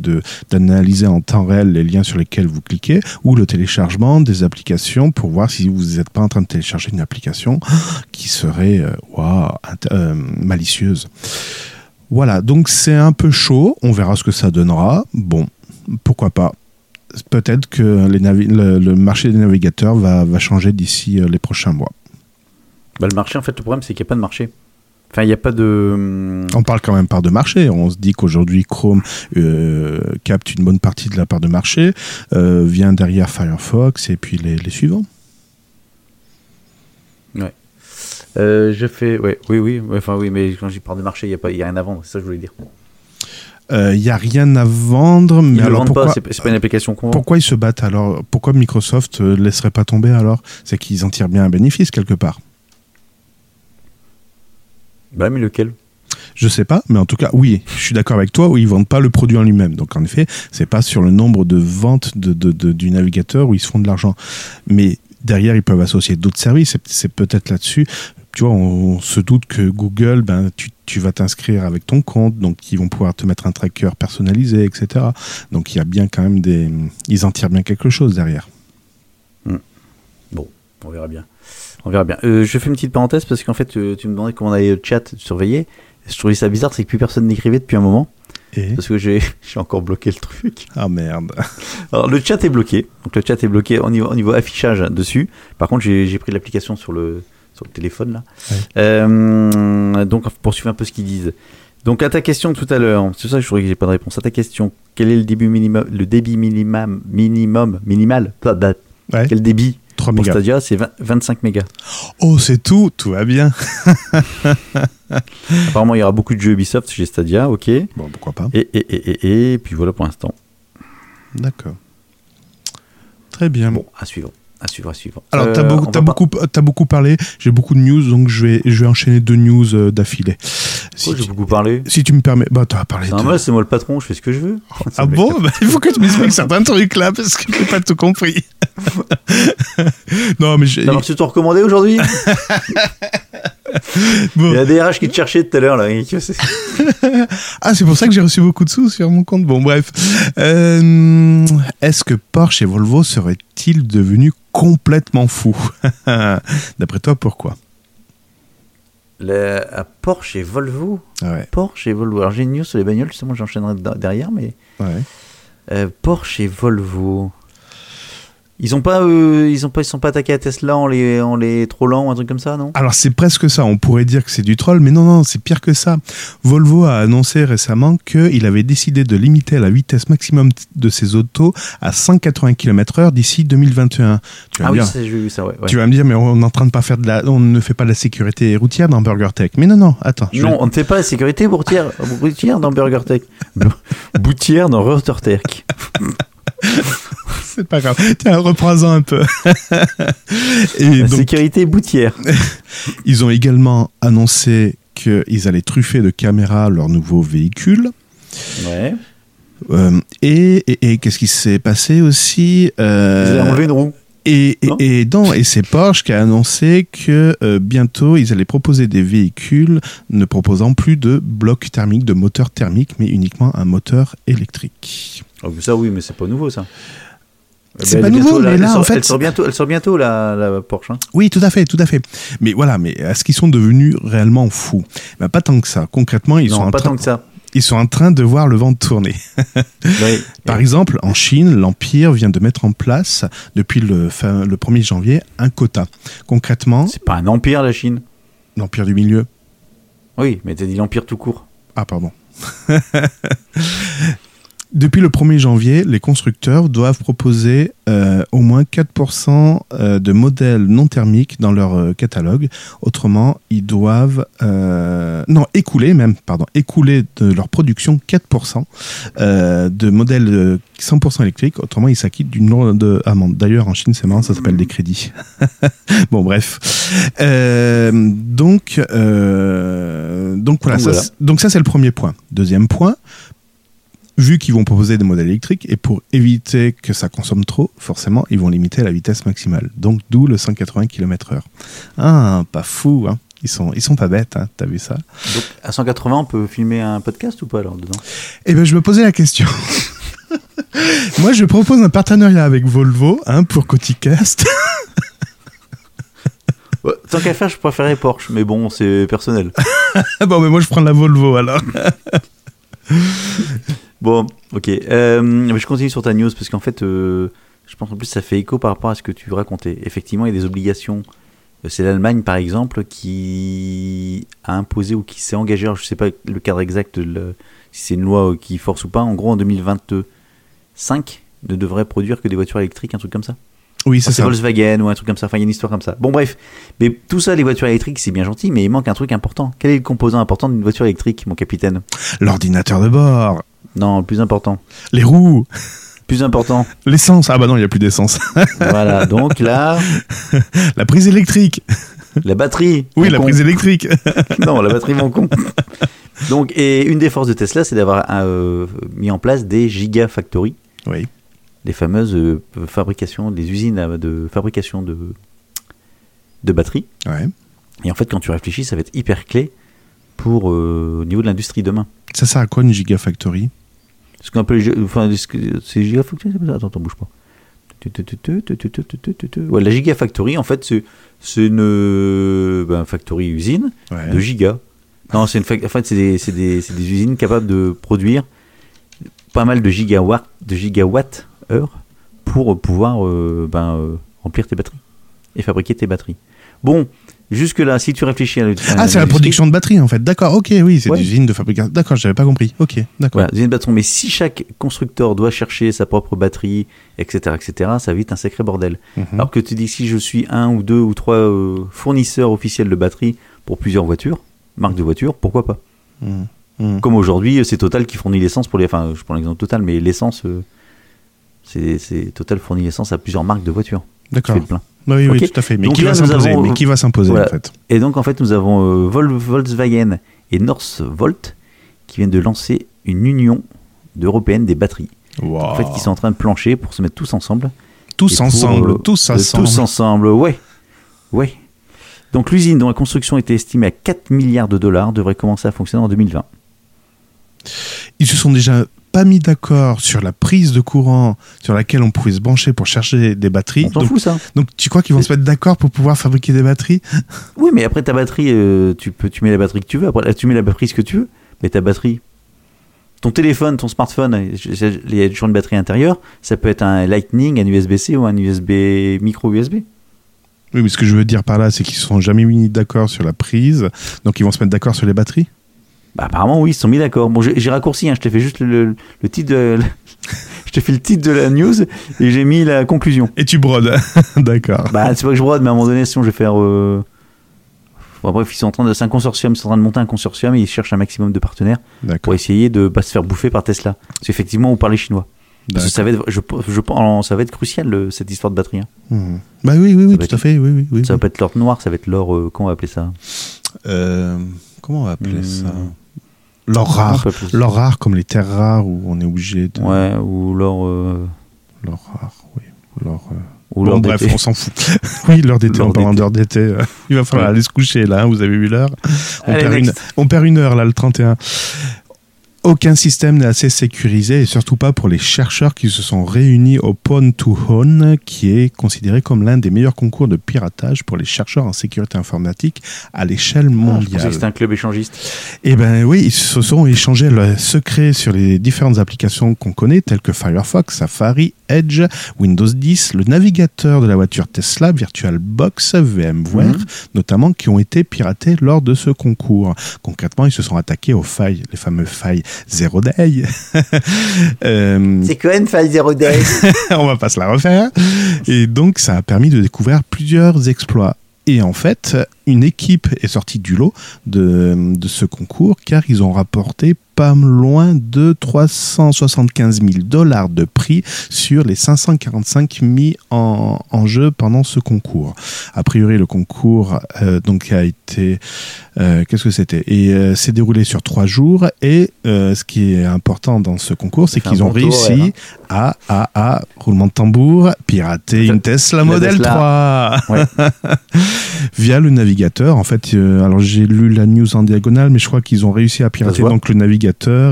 d'analyser en temps réel les liens sur lesquels vous cliquez, ou le téléchargement des applications pour voir si vous n'êtes pas en train de télécharger une application qui serait euh, euh, malicieuse. Voilà, donc c'est un peu chaud, on verra ce que ça donnera. Bon, pourquoi pas. Peut-être que les le, le marché des navigateurs va, va changer d'ici euh, les prochains mois. Bah, le marché, en fait, le problème, c'est qu'il n'y a pas de marché. Enfin, il n'y a pas de. On parle quand même part de marché. On se dit qu'aujourd'hui Chrome euh, capte une bonne partie de la part de marché, euh, vient derrière Firefox et puis les, les suivants. Euh, je fais. Ouais, oui, oui. ouais, Enfin, oui, mais quand j'y parle de marché, il n'y a, pas- y a rien à vendre. C'est ça que je voulais dire. Il n'y Euh, a rien à vendre, mais Ils ne le alors vendent pourquoi, pas, c'est pas- une application pourquoi ils se battent alors? Pourquoi Microsoft ne laisserait pas tomber alors? C'est qu'ils en tirent bien un bénéfice quelque part. Bah, mais lequel? Je sais pas, mais en tout cas, oui, je suis d'accord avec toi, où ils vendent pas le produit en lui-même. Donc en effet, c'est pas sur le nombre de ventes de, de- de- du navigateur où ils se font de l'argent. Mais derrière, ils peuvent associer d'autres services. C'est- peut-être là-dessus. Tu vois, on, on se doute que Google, ben, tu, vas t'inscrire avec ton compte, donc ils vont pouvoir te mettre un tracker personnalisé, etc. Donc il y a bien quand même des, ils en tirent bien quelque chose derrière. Bon, on verra bien. On verra bien. Euh, je fais une petite parenthèse parce qu'en fait, tu me demandais comment allait le chat surveiller. Je trouvais ça bizarre, c'est que plus personne n'écrivait depuis un moment. Et Parce que j'ai encore bloqué le truc. ah merde. Alors, le chat est bloqué. Donc, le chat est bloqué au niveau, au niveau affichage dessus. Par contre, j'ai pris l'application sur le, sur le téléphone, là. Ouais. Euh, donc, pour suivre un peu ce qu'ils disent. Donc, à ta question tout à l'heure, c'est ça que je trouvais que j'ai pas de réponse. À ta question, quel est le début minimum, le débit minimum, minimum, minimal, Ouais. quel débit 3 pour mégas. Stadia C'est 20 25 mégas. Oh, c'est tout, tout va bien. Apparemment, il y aura beaucoup de jeux Ubisoft chez Stadia, ok. Et, Bon, pourquoi pas. et, et, et, et puis voilà pour l'instant. D'accord. Très bien. Bon, à suivre. À suivre, à suivre. Alors, Euh, t'as beaucoup, on t'as va pas- beaucoup, t'as beaucoup parlé. J'ai beaucoup de news, donc je vais, je vais enchaîner deux news euh, d'affilée. Si, j'ai tu- beaucoup parlé. si tu me permets, bah, t'as parlé. C'est de- c'est moi le patron, je fais ce que je veux. Ah bon Bah, Il faut que tu m'expliques certains trucs là, parce que j'ai pas tout compris. non, mais j'ai- T'as reçu ton recommandé aujourd'hui? Bon. Il y a des RH qui te cherchaient tout à l'heure là. Ah, c'est pour ça que j'ai reçu beaucoup de sous sur mon compte. Bon, bref. Euh, Est-ce que Porsche et Volvo seraient-ils devenus complètement fous D'après toi, pourquoi? Le- à Porsche et Volvo. Ouais, Porsche et Volvo. Alors j'ai une news sur les bagnoles, justement j'enchaînerai derrière, mais ouais. euh, Porsche et Volvo. Ils ont pas, euh, ils ont pas, ils sont pas attaqués à Tesla en les, en les trollant ou un truc comme ça, non? Alors c'est presque ça, on pourrait dire que c'est du troll, mais non, non, c'est pire que ça. Volvo a annoncé récemment qu'il avait décidé de limiter la vitesse maximum de ses autos à 180 km/h d'ici 2021. Tu vas, Ah oui, j'ai vu ça, ouais. ouais. tu vas me dire, mais on est en train de pas faire de la, on ne fait pas de la sécurité routière dans BurgerTech. Mais non, non, attends. Non, vais- on ne fait pas la sécurité bourtière, bourtière dans Burger Tech. Boutière dans Rooster Tech. c'est pas grave. Tiens, reprends-en un peu. Et La donc, sécurité boutière. ils ont également annoncé qu'ils allaient truffer de caméras leurs nouveaux véhicules. Ouais. Euh, et et, et qu'est-ce qui s'est passé aussi Ils Euh, avaient enlevé une roue. Et, et, Non et, non, et c'est Porsche qui a annoncé que euh, bientôt ils allaient proposer des véhicules ne proposant plus de bloc thermique, de moteur thermique, mais uniquement un moteur électrique. Oh, mais ça oui, mais c'est pas nouveau ça. C'est Ben, pas nouveau, bientôt, mais là, en fait, elle sort bientôt, elle sort bientôt la, la Porsche. hein. Oui, tout à fait, tout à fait. Mais voilà, mais est-ce qu'ils sont devenus réellement fous ben, Pas tant que ça. Concrètement, ils, non, sont en pas train, tant que ça. ils sont en train de voir le vent tourner. Oui. Par exemple, en Chine, l'Empire vient de mettre en place, depuis le, fin- le 1er janvier, un quota. Concrètement, C'est pas un empire la Chine. l'Empire du Milieu. Oui, mais t'as dit l'empire tout court. Ah, pardon. Depuis le 1er janvier, les constructeurs doivent proposer euh, au moins 4% euh, de modèles non thermiques dans leur euh, catalogue. Autrement, ils doivent euh, non écouler même pardon écouler de leur production 4% euh, de modèles euh, 100% électriques. Autrement, ils s'acquittent d'une lourde amende. D'ailleurs, en Chine, c'est marrant, ça s'appelle des crédits. bon, bref. Euh, donc, euh, donc voilà. Donc ça, c'est le premier point. Deuxième point vu qu'ils vont proposer des modèles électriques et pour éviter que ça consomme trop, forcément, ils vont limiter la vitesse maximale. Donc, d'où le 180 km/h. Ah, pas fou, hein. Ils sont, ils sont pas bêtes, hein. T'as vu ça? Donc à 180, on peut filmer un podcast ou pas alors dedans? Eh ben, je me posais la question. Moi, je propose un partenariat avec Volvo, hein, pour Coticast. Ouais, Tant qu'à faire, je préférais Porsche, mais bon, c'est personnel. Bon, mais moi, je prends la Volvo alors. Bon, ok. Euh, je continue sur ta news parce qu'en fait, euh, je pense en plus ça fait écho par rapport à ce que tu racontais. Effectivement, il y a des obligations. Euh, C'est l'Allemagne, par exemple, qui a imposé ou qui s'est engagé, alors je ne sais pas le cadre exact, le- si c'est une loi qui force ou pas, en gros en 2025, ne devrait produire que des voitures électriques, un truc comme ça. Oui, c'est C'est ça. Volkswagen ou un truc comme ça, enfin il y a une histoire comme ça. Bon bref, mais tout ça, les voitures électriques, c'est bien gentil, mais il manque un truc important. Quel est le composant important d'une voiture électrique, mon capitaine? L'ordinateur de bord, Non, le plus important. les roues, Plus important. l'essence. Ah bah non, il n'y a plus d'essence. voilà, donc là, La prise électrique. la batterie. Oui, la con. prise électrique. non, la batterie, mon con. Donc, et une des forces de Tesla, c'est d'avoir euh, mis en place des gigafactories, Oui. des fameuses euh, fabrications, des usines à- de fabrication de, de batteries. Ouais. Et en fait, quand tu réfléchis, ça va être hyper clé pour euh, au niveau de l'industrie demain. Ça sert à quoi une gigafactory? Ce qu'on appelle, enfin, c'est gigafactory, Attends, attends, bouge pas. Ouais, la gigafactory, en fait, c'est une euh, ben, factory usine Ouais. de giga. Non, c'est une en fait, c'est des, des, des usines capables de produire pas mal de gigawatts, de gigawatts heure pour pouvoir euh, ben, euh, remplir tes batteries et fabriquer tes batteries. Bon, jusque là, si tu réfléchis à, Ah, c'est la production de batterie en fait. D'accord, ok, oui, c'est Ouais. des usines de fabrication. D'accord, j'avais pas compris. Ok, d'accord. Voilà, usine de batterie. Mais si chaque constructeur doit chercher sa propre batterie, etc., etc., ça vite un sacré bordel. Mhm. Alors que tu dis si je suis un ou deux ou trois euh, fournisseurs officiels de batteries pour plusieurs voitures, marques de voitures, pourquoi pas? Mhm. Mhm. Comme aujourd'hui, c'est Total qui fournit l'essence pour les. Enfin, je prends l'exemple Total, mais l'essence, euh, c'est c'est Total fournit l'essence à plusieurs marques de voitures. D'accord. le plein. Bah oui, oui, tout à fait. Mais Donc qui là, va s'imposer avons- Mais qui va s'imposer Voilà. en fait Et donc, en fait, nous avons euh, Vol- Volkswagen et Northvolt qui viennent de lancer une union européenne des batteries. En fait, qui sont en train de plancher pour se mettre tous ensemble. tous pour, ensemble, euh, tous euh, ensemble. Tous ensemble, ouais. Ouais. Donc l'usine dont la construction était estimée à 4 milliards de dollars devrait commencer à fonctionner en 2020. Ils se sont déjà pas mis d'accord sur la prise de courant sur laquelle on pouvait se brancher pour chercher des batteries. On Donc, fout ça donc tu crois qu'ils vont se mettre d'accord pour pouvoir fabriquer des batteries? Oui, mais après ta batterie, euh, tu, peux, tu mets la batterie que tu veux. Après, tu mets la batterie ce que tu veux. Mais ta batterie, ton téléphone, ton smartphone, il y a toujours une batterie intérieure. Ça peut être un Lightning, un USB-C ou un USB micro USB. Oui, mais ce que je veux dire par là, c'est qu'ils se sont jamais mis d'accord sur la prise, donc ils vont se mettre d'accord sur les batteries? Bah, apparemment, oui, ils se sont mis d'accord. Bon, j'ai raccourci, hein, je t'ai fait juste le, le- titre de. je t'ai fait le titre de la news et j'ai mis la conclusion. Et tu brodes, d'accord. Bah, c'est pas que je brode, mais à un moment donné, sinon je vais faire. Euh... Bon, bref, ils sont en train de. C'est un consortium, ils sont en train de monter un consortium et ils cherchent un maximum de partenaires pour essayer de pas se faire bouffer par Tesla. Parce qu'effectivement, on parle les chinois. Parce que ça va être, je, je ça va être crucial le- cette histoire de batterie. hein. Mhm. Bah oui, oui, oui, tout être- à fait, oui, oui, oui. Ça va pas être l'or noir, ça va être l'or. euh, comment on va appeler ça? Euh, comment on va appeler Hmm. ça? L'or rare. L'or rare, comme les terres rares où on est obligé de. Ouais, ou l'or. euh, L'or rare, oui. L'or. euh, ou Bon, l'or bref, on s'en fout. oui, l'heure d'été, en parlant d'heure d'été, il va falloir Ouais. aller se coucher là, hein, vous avez vu l'heure on, Allez, perd une- next. on perd une heure là, le 31. Aucun système n'est assez sécurisé et surtout pas pour les chercheurs qui se sont réunis au Pwn to Hone, qui est considéré comme l'un des meilleurs concours de piratage pour les chercheurs en sécurité informatique à l'échelle Ah, mondiale. que c'était un club échangiste. Eh ben oui, ils se sont échangés leurs secrets sur les différentes applications qu'on connaît, telles que Firefox, Safari, Edge, Windows 10, le navigateur de la voiture Tesla, VirtualBox, VMware, Mhm. notamment, qui ont été piratés lors de ce concours. Concrètement, ils se sont attaqués aux failles, les fameuses failles Zero Day. Euh, quoi une faille 0 day on va pas se la refaire. Et donc, ça a permis de découvrir plusieurs exploits. Et en fait, une équipe est sortie du lot de, de ce concours car ils ont rapporté pas loin de 375 000 dollars de prix sur les 545 mis en, en jeu pendant ce concours. A priori, le concours euh, donc a été euh, qu'est-ce que c'était? Et euh, s'est déroulé sur trois jours. Et euh, ce qui est important dans ce concours, c'est qu'ils ont réussi ouais, à, à, à, roulement de tambour, pirater une Tesla la Model Tesla. 3 Ouais. via le navigateur. En fait, euh, alors j'ai lu la news en diagonale, mais je crois qu'ils ont réussi à pirater donc le navigateur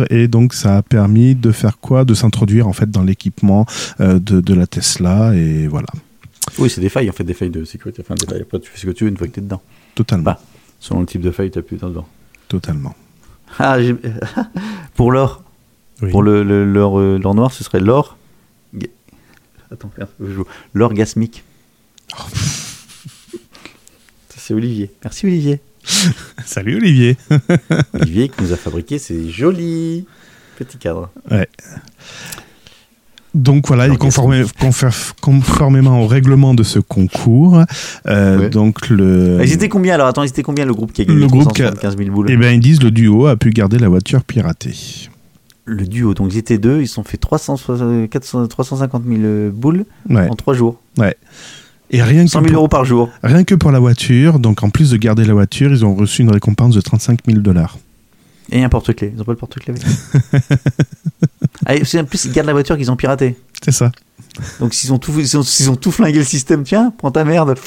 et donc ça a permis de faire quoi? De s'introduire en fait dans l'équipement euh, de, de la Tesla et voilà, Oui, c'est des failles, en fait, des failles de sécurité. Enfin, des failles. Après, tu fais ce que tu veux une fois que t'es dedans. totalement, Bah. Selon le type de faille, t'as plus dedans. totalement. Ah, pour l'or. Oui. Pour le, le- l'or, euh, l'or noir, ce serait l'or. Attends, merde, je joue. L'or gasmique. Oh. Ça, c'est Olivier. Merci Olivier. Salut Olivier. Olivier qui nous a fabriqué ces jolis petits cadres. Donc voilà, et conformé- conformément au règlement de ce concours, euh, Ouais. donc le. Ah, Ils étaient combien alors? Attends, ils étaient combien le groupe qui a gagné Le groupe qui a- 375 000 boules? Eh bien, ils disent le duo a pu garder la voiture piratée. Le duo, donc ils étaient deux, ils se sont fait 360 400 350 000 boules Ouais. en trois jours. Et rien que, 100 000 pour, euros par jour. rien que pour la voiture, donc en plus de garder la voiture, ils ont reçu une récompense de 35 000 dollars. Et un porte-clés. Ils ont pas le porte-clés avec ah, en plus, ils gardent la voiture qu'ils ont piratée. C'est ça. Donc s'ils ont, tout, ont, ont tout flingué le système, tiens, prends ta merde.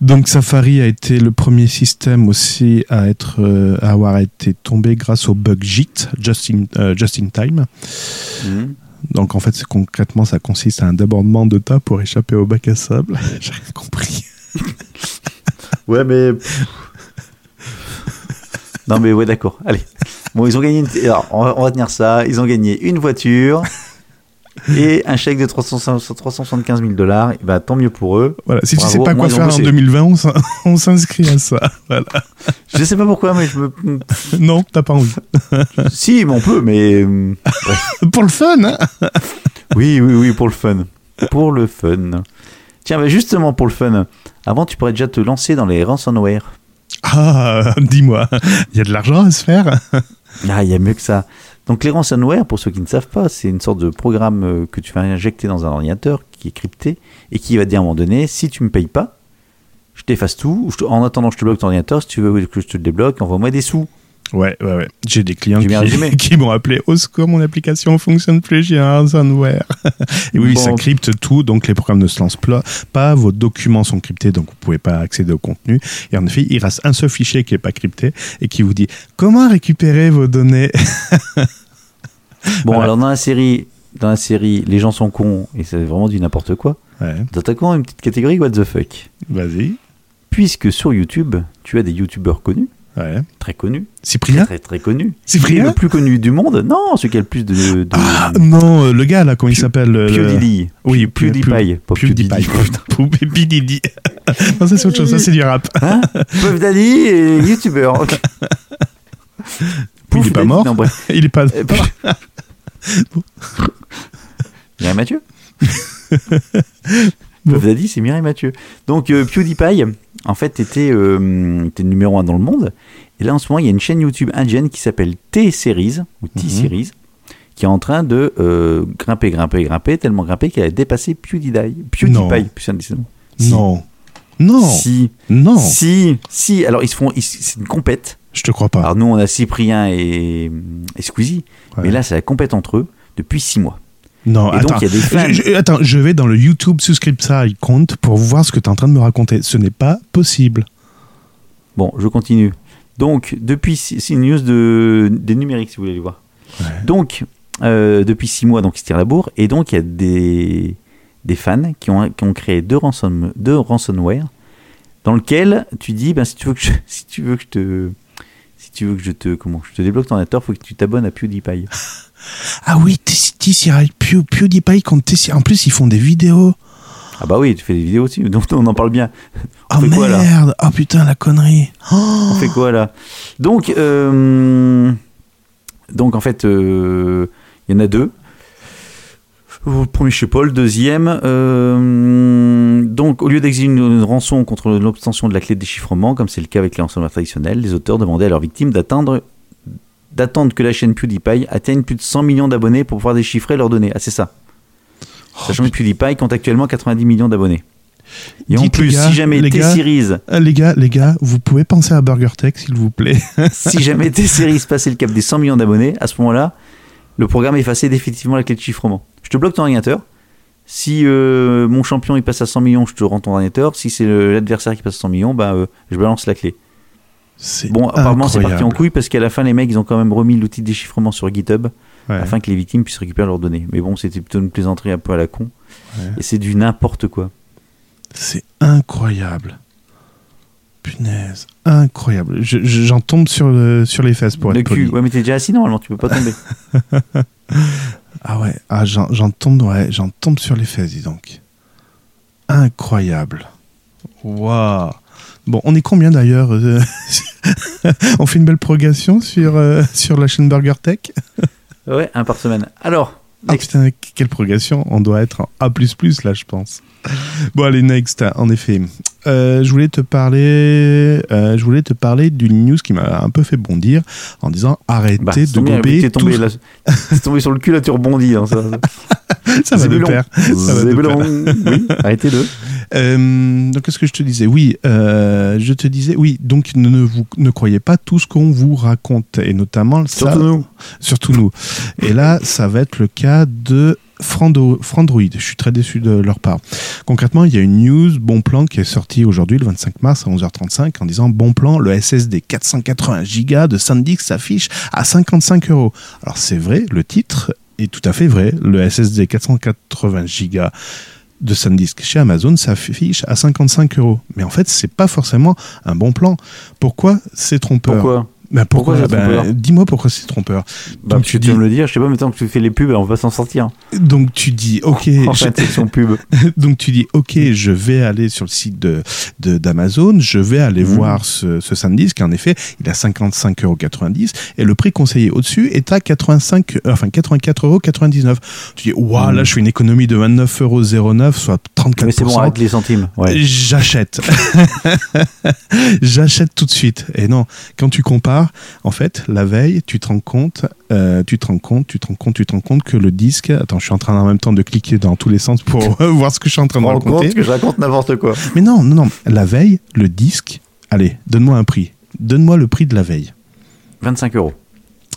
Donc Safari a été le premier système aussi à, être, euh, à avoir été tombé grâce au bug JIT, Just in, euh, just in Time. Mhm. Donc en fait, concrètement, ça consiste à un débordement de tas pour échapper au bac à sable. J'ai rien compris. Ouais, mais. non, mais ouais, d'accord. Allez. Bon, ils ont gagné. Une... Alors, on va tenir ça. Ils ont gagné une voiture et un chèque de 300 375 000 dollars. Bah, tant mieux pour eux. Voilà. Si Bravo, tu sais pas quoi faire en bossé. 2020, on s'in- on s'inscrit à ça. Voilà. Je sais pas pourquoi, mais je me. Non, t'as pas envie. si, mais on peut, mais. Pour le fun, hein Oui, oui, oui, pour le fun. Pour le fun. Tiens, bah justement, pour le fun. Avant, tu pourrais déjà te lancer dans les ransomware. Ah, dis-moi, il y a de l'argent à se faire? Ah, il y a mieux que ça. Donc les ransomware, pour ceux qui ne savent pas, c'est une sorte de programme euh, que tu vas injecter dans un ordinateur qui est crypté et qui va dire à un moment donné, si tu me payes pas, je t'efface tout. en attendant, je te bloque ton ordinateur. Si tu veux que je te débloque, envoie-moi des sous. Ouais, ouais, ouais. J'ai des clients qui, m'ont appelé au secours, mon application fonctionne plus, j'ai un ransomware. Et oui, Bon. ça crypte tout, donc les programmes ne se lancent pas, vos documents sont cryptés, donc vous pouvez pas accéder au contenu. Et en effet, il reste un seul fichier qui est pas crypté et qui vous dit comment récupérer vos données? Bon, Voilà. alors dans la série, dans la série, les gens sont cons et c'est vraiment du n'importe quoi. Ouais, Nous attaquons une petite catégorie what the fuck? vas-y. Puisque sur YouTube, tu as des youtubeurs connus, Ouais. très connus, Cyprien très très connus. Cyprien le plus connu du monde Non, celui qui a le plus de. de Ah non, euh, le gars là, comment il Pew- s'appelle le- PewDiePie. Oui, PewDiePie. PewDiePie. PewDiePie. Non, ça c'est autre chose, ça c'est du rap. Hein Puff Daddy et youtubeur. ok. Il est pas mort Non, bref. Il est pas. Euh, Mireille Mathieu Bon. Puff Daddy, c'est Mireille Mathieu. Donc, euh, PewDiePie, en fait, était, euh, était numéro un dans le monde. Et là, en ce moment, il y a une chaîne YouTube indienne qui s'appelle T-Series, ou T-Series, qui est en train de euh, grimper, grimper, grimper, tellement grimper qu'elle a dépassé PewDiePie. Non. PewDiePie. Si. Non. Non. Si, Non. si, si. Alors, ils se font, c'est une compète. Je te crois pas. Alors, nous, on a Cyprien et, et Squeezie. Ouais. Mais là, c'est la compète entre eux depuis six mois. Non, Et donc, attends. il y a des fans. Je, je- attends, je vais dans le YouTube Subscription compte pour voir ce que tu es en train de me raconter. Ce n'est pas possible. Bon, je continue. Donc, depuis, c'est une news de, des numériques, si vous voulez les voir. Ouais. Donc, euh, depuis six mois, donc, ils se tirent la bourre. Et donc, il y a des, des fans qui ont, qui ont créé deux, ransom, deux ransomware dans lequel tu dis, ben, si tu veux que je, si tu veux que je te, si tu veux que je te, comment, je te débloque ton ordinateur, faut que tu t'abonnes à PewDiePie. Ah oui, Pew, PewDiePie contre T-Series. En plus, ils font des vidéos. Ah bah oui, tu fais des vidéos aussi, donc on en parle bien. Oh fait quoi, là merde. Oh putain, la connerie. Oh. On fait quoi là Donc, euh, donc en fait, euh, il y en a deux. Le premier, je sais pas, le deuxième. euh, donc, au lieu d'exiger une rançon contre l'obtention de la clé de déchiffrement, comme c'est le cas avec les ransomware traditionnels, les auteurs demandaient à leurs victimes d'attendre d'attendre que la chaîne PewDiePie atteigne plus de 100 millions d'abonnés pour pouvoir déchiffrer leurs données. Ah, c'est ça. Sachant que PewDiePie compte actuellement 90 millions d'abonnés. Et en Dites, plus, les gars, si jamais. T-Series Ah, les gars, les gars, vous pouvez penser à BurgerTech, s'il vous plaît. si jamais T-Series passait le cap des 100 millions d'abonnés, à ce moment-là, le programme effaçait définitivement la clé de chiffrement. Je te bloque ton ordinateur. Si euh, mon champion il passe à 100 millions, je te rends ton ordinateur. Si c'est le- l'adversaire qui passe à 100 millions, bah, euh, je balance la clé. Bon, apparemment c'est parti en couille parce qu'à la fin, les mecs ils ont quand même remis l'outil de déchiffrement sur GitHub Ouais. afin que les victimes puissent récupérer leurs données. Mais bon, c'était plutôt une plaisanterie un peu à la con. Ouais. Et c'est du n'importe quoi. C'est incroyable. punaise, incroyable. Je- je- J'en tombe sur, le, sur les fesses pour Le être cul. poli. Ouais, mais t'es déjà assis normalement, tu peux pas tomber. Ah ouais, ah, j'en tombe, ouais, tombe sur les fesses, dis donc. Incroyable. Waouh. Bon, on est combien d'ailleurs euh, On fait une belle progression sur, euh, sur la chaîne Burger Tech? Ouais, un par semaine. Alors, Ah next. putain, quelle progression On doit être en A++ là, je pense. Bon, allez, next, en effet. Euh, je voulais te parler, euh, je voulais te parler d'une news qui m'a un peu fait bondir en disant arrêtez Bah, de c'est bien, gober t'es tombé, tout- là, t'es tombé sur le cul, là tu rebondis. Hein, ça. Ça va. Ça Zébulon. Oui, arrêtez-le. Euh, donc, qu'est-ce que je te disais? Oui, euh, je te disais, oui, donc ne, ne vous, ne croyez pas tout ce qu'on vous raconte, et notamment ça, Surtout nous. surtout nous. Et là, ça va être le cas de Frando- Frandroid. Je suis très déçu de leur part. Concrètement, il y a une news Bon Plan qui est sortie aujourd'hui, le 25 mars à 11h35, en disant Bon Plan, le SSD 480 Go de SanDisk s'affiche à 55 euros. Alors, c'est vrai, le titre est tout à fait vrai. Le SSD 480 Go de SanDisk chez Amazon s'affiche à 55 euros. Mais en fait, c'est pas forcément un bon plan. Pourquoi c'est trompeur Pourquoi? Ben, pourquoi, Pourquoi Dis-moi pourquoi c'est trompeur. bah, Donc, tu dis- me le dire, je sais pas, mais tant que tu fais les pubs, on va s'en sortir. Donc tu dis ok, En je- fait, section pub. donc tu dis ok, je vais aller sur le site de d'Amazon, je vais aller Mhm. voir ce, ce SanDisk. En effet, il a 55,90 euros et le prix conseillé au-dessus est à 85, euh, enfin 84,99 euros. Tu dis waouh, là je fais une économie de 29,09 euros, soit 34 Mais c'est bon, arrête les centimes. Ouais. J'achète. J'achète tout de suite. Et non, quand tu compares, en fait, la veille, tu te rends compte, euh, tu te rends compte, tu te rends compte, tu te rends compte que le disque. Attends, je suis en train en même temps de cliquer dans tous les sens pour voir ce que je suis en train de raconter. compte que je raconte n'importe quoi. Mais non, non, non. La veille, le disque. Allez, donne-moi un prix. Donne-moi le prix de la veille. 25 euros.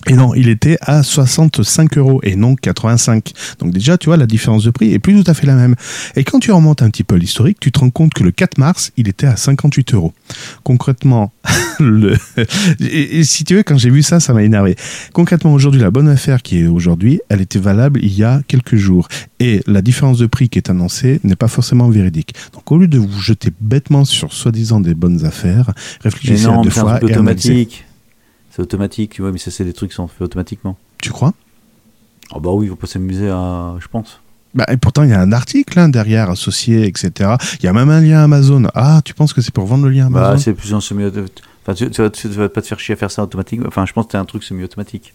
Et non, il était à 65 euros et non 85. Donc déjà, tu vois, la différence de prix est plus tout à fait la même. Et quand tu remontes un petit peu l'historique, tu te rends compte que le 4 mars, il était à 58 euros. Concrètement, le... et, et si tu veux, quand j'ai vu ça, ça m'a énervé. Concrètement, aujourd'hui, la bonne affaire qui est aujourd'hui, elle était valable il y a quelques jours. Et la différence de prix qui est annoncée n'est pas forcément véridique. Donc au lieu de vous jeter bêtement sur soi-disant des bonnes affaires, réfléchissez à non, deux fois et analysez. C'est automatique, tu vois, mais ça, c'est des trucs qui sont faits automatiquement. Tu crois? Ah bah oui, il faut pas s'amuser à. Je pense. Bah, et pourtant, il y a un article hein, derrière associé, etc. Il y a même un lien Amazon. Ah, tu penses que c'est pour vendre le lien Bah, Amazon c'est plus un semi Enfin, tu, tu, vas, tu vas pas te faire chier à faire ça automatique. Enfin, je pense que c'est un truc semi-automatique.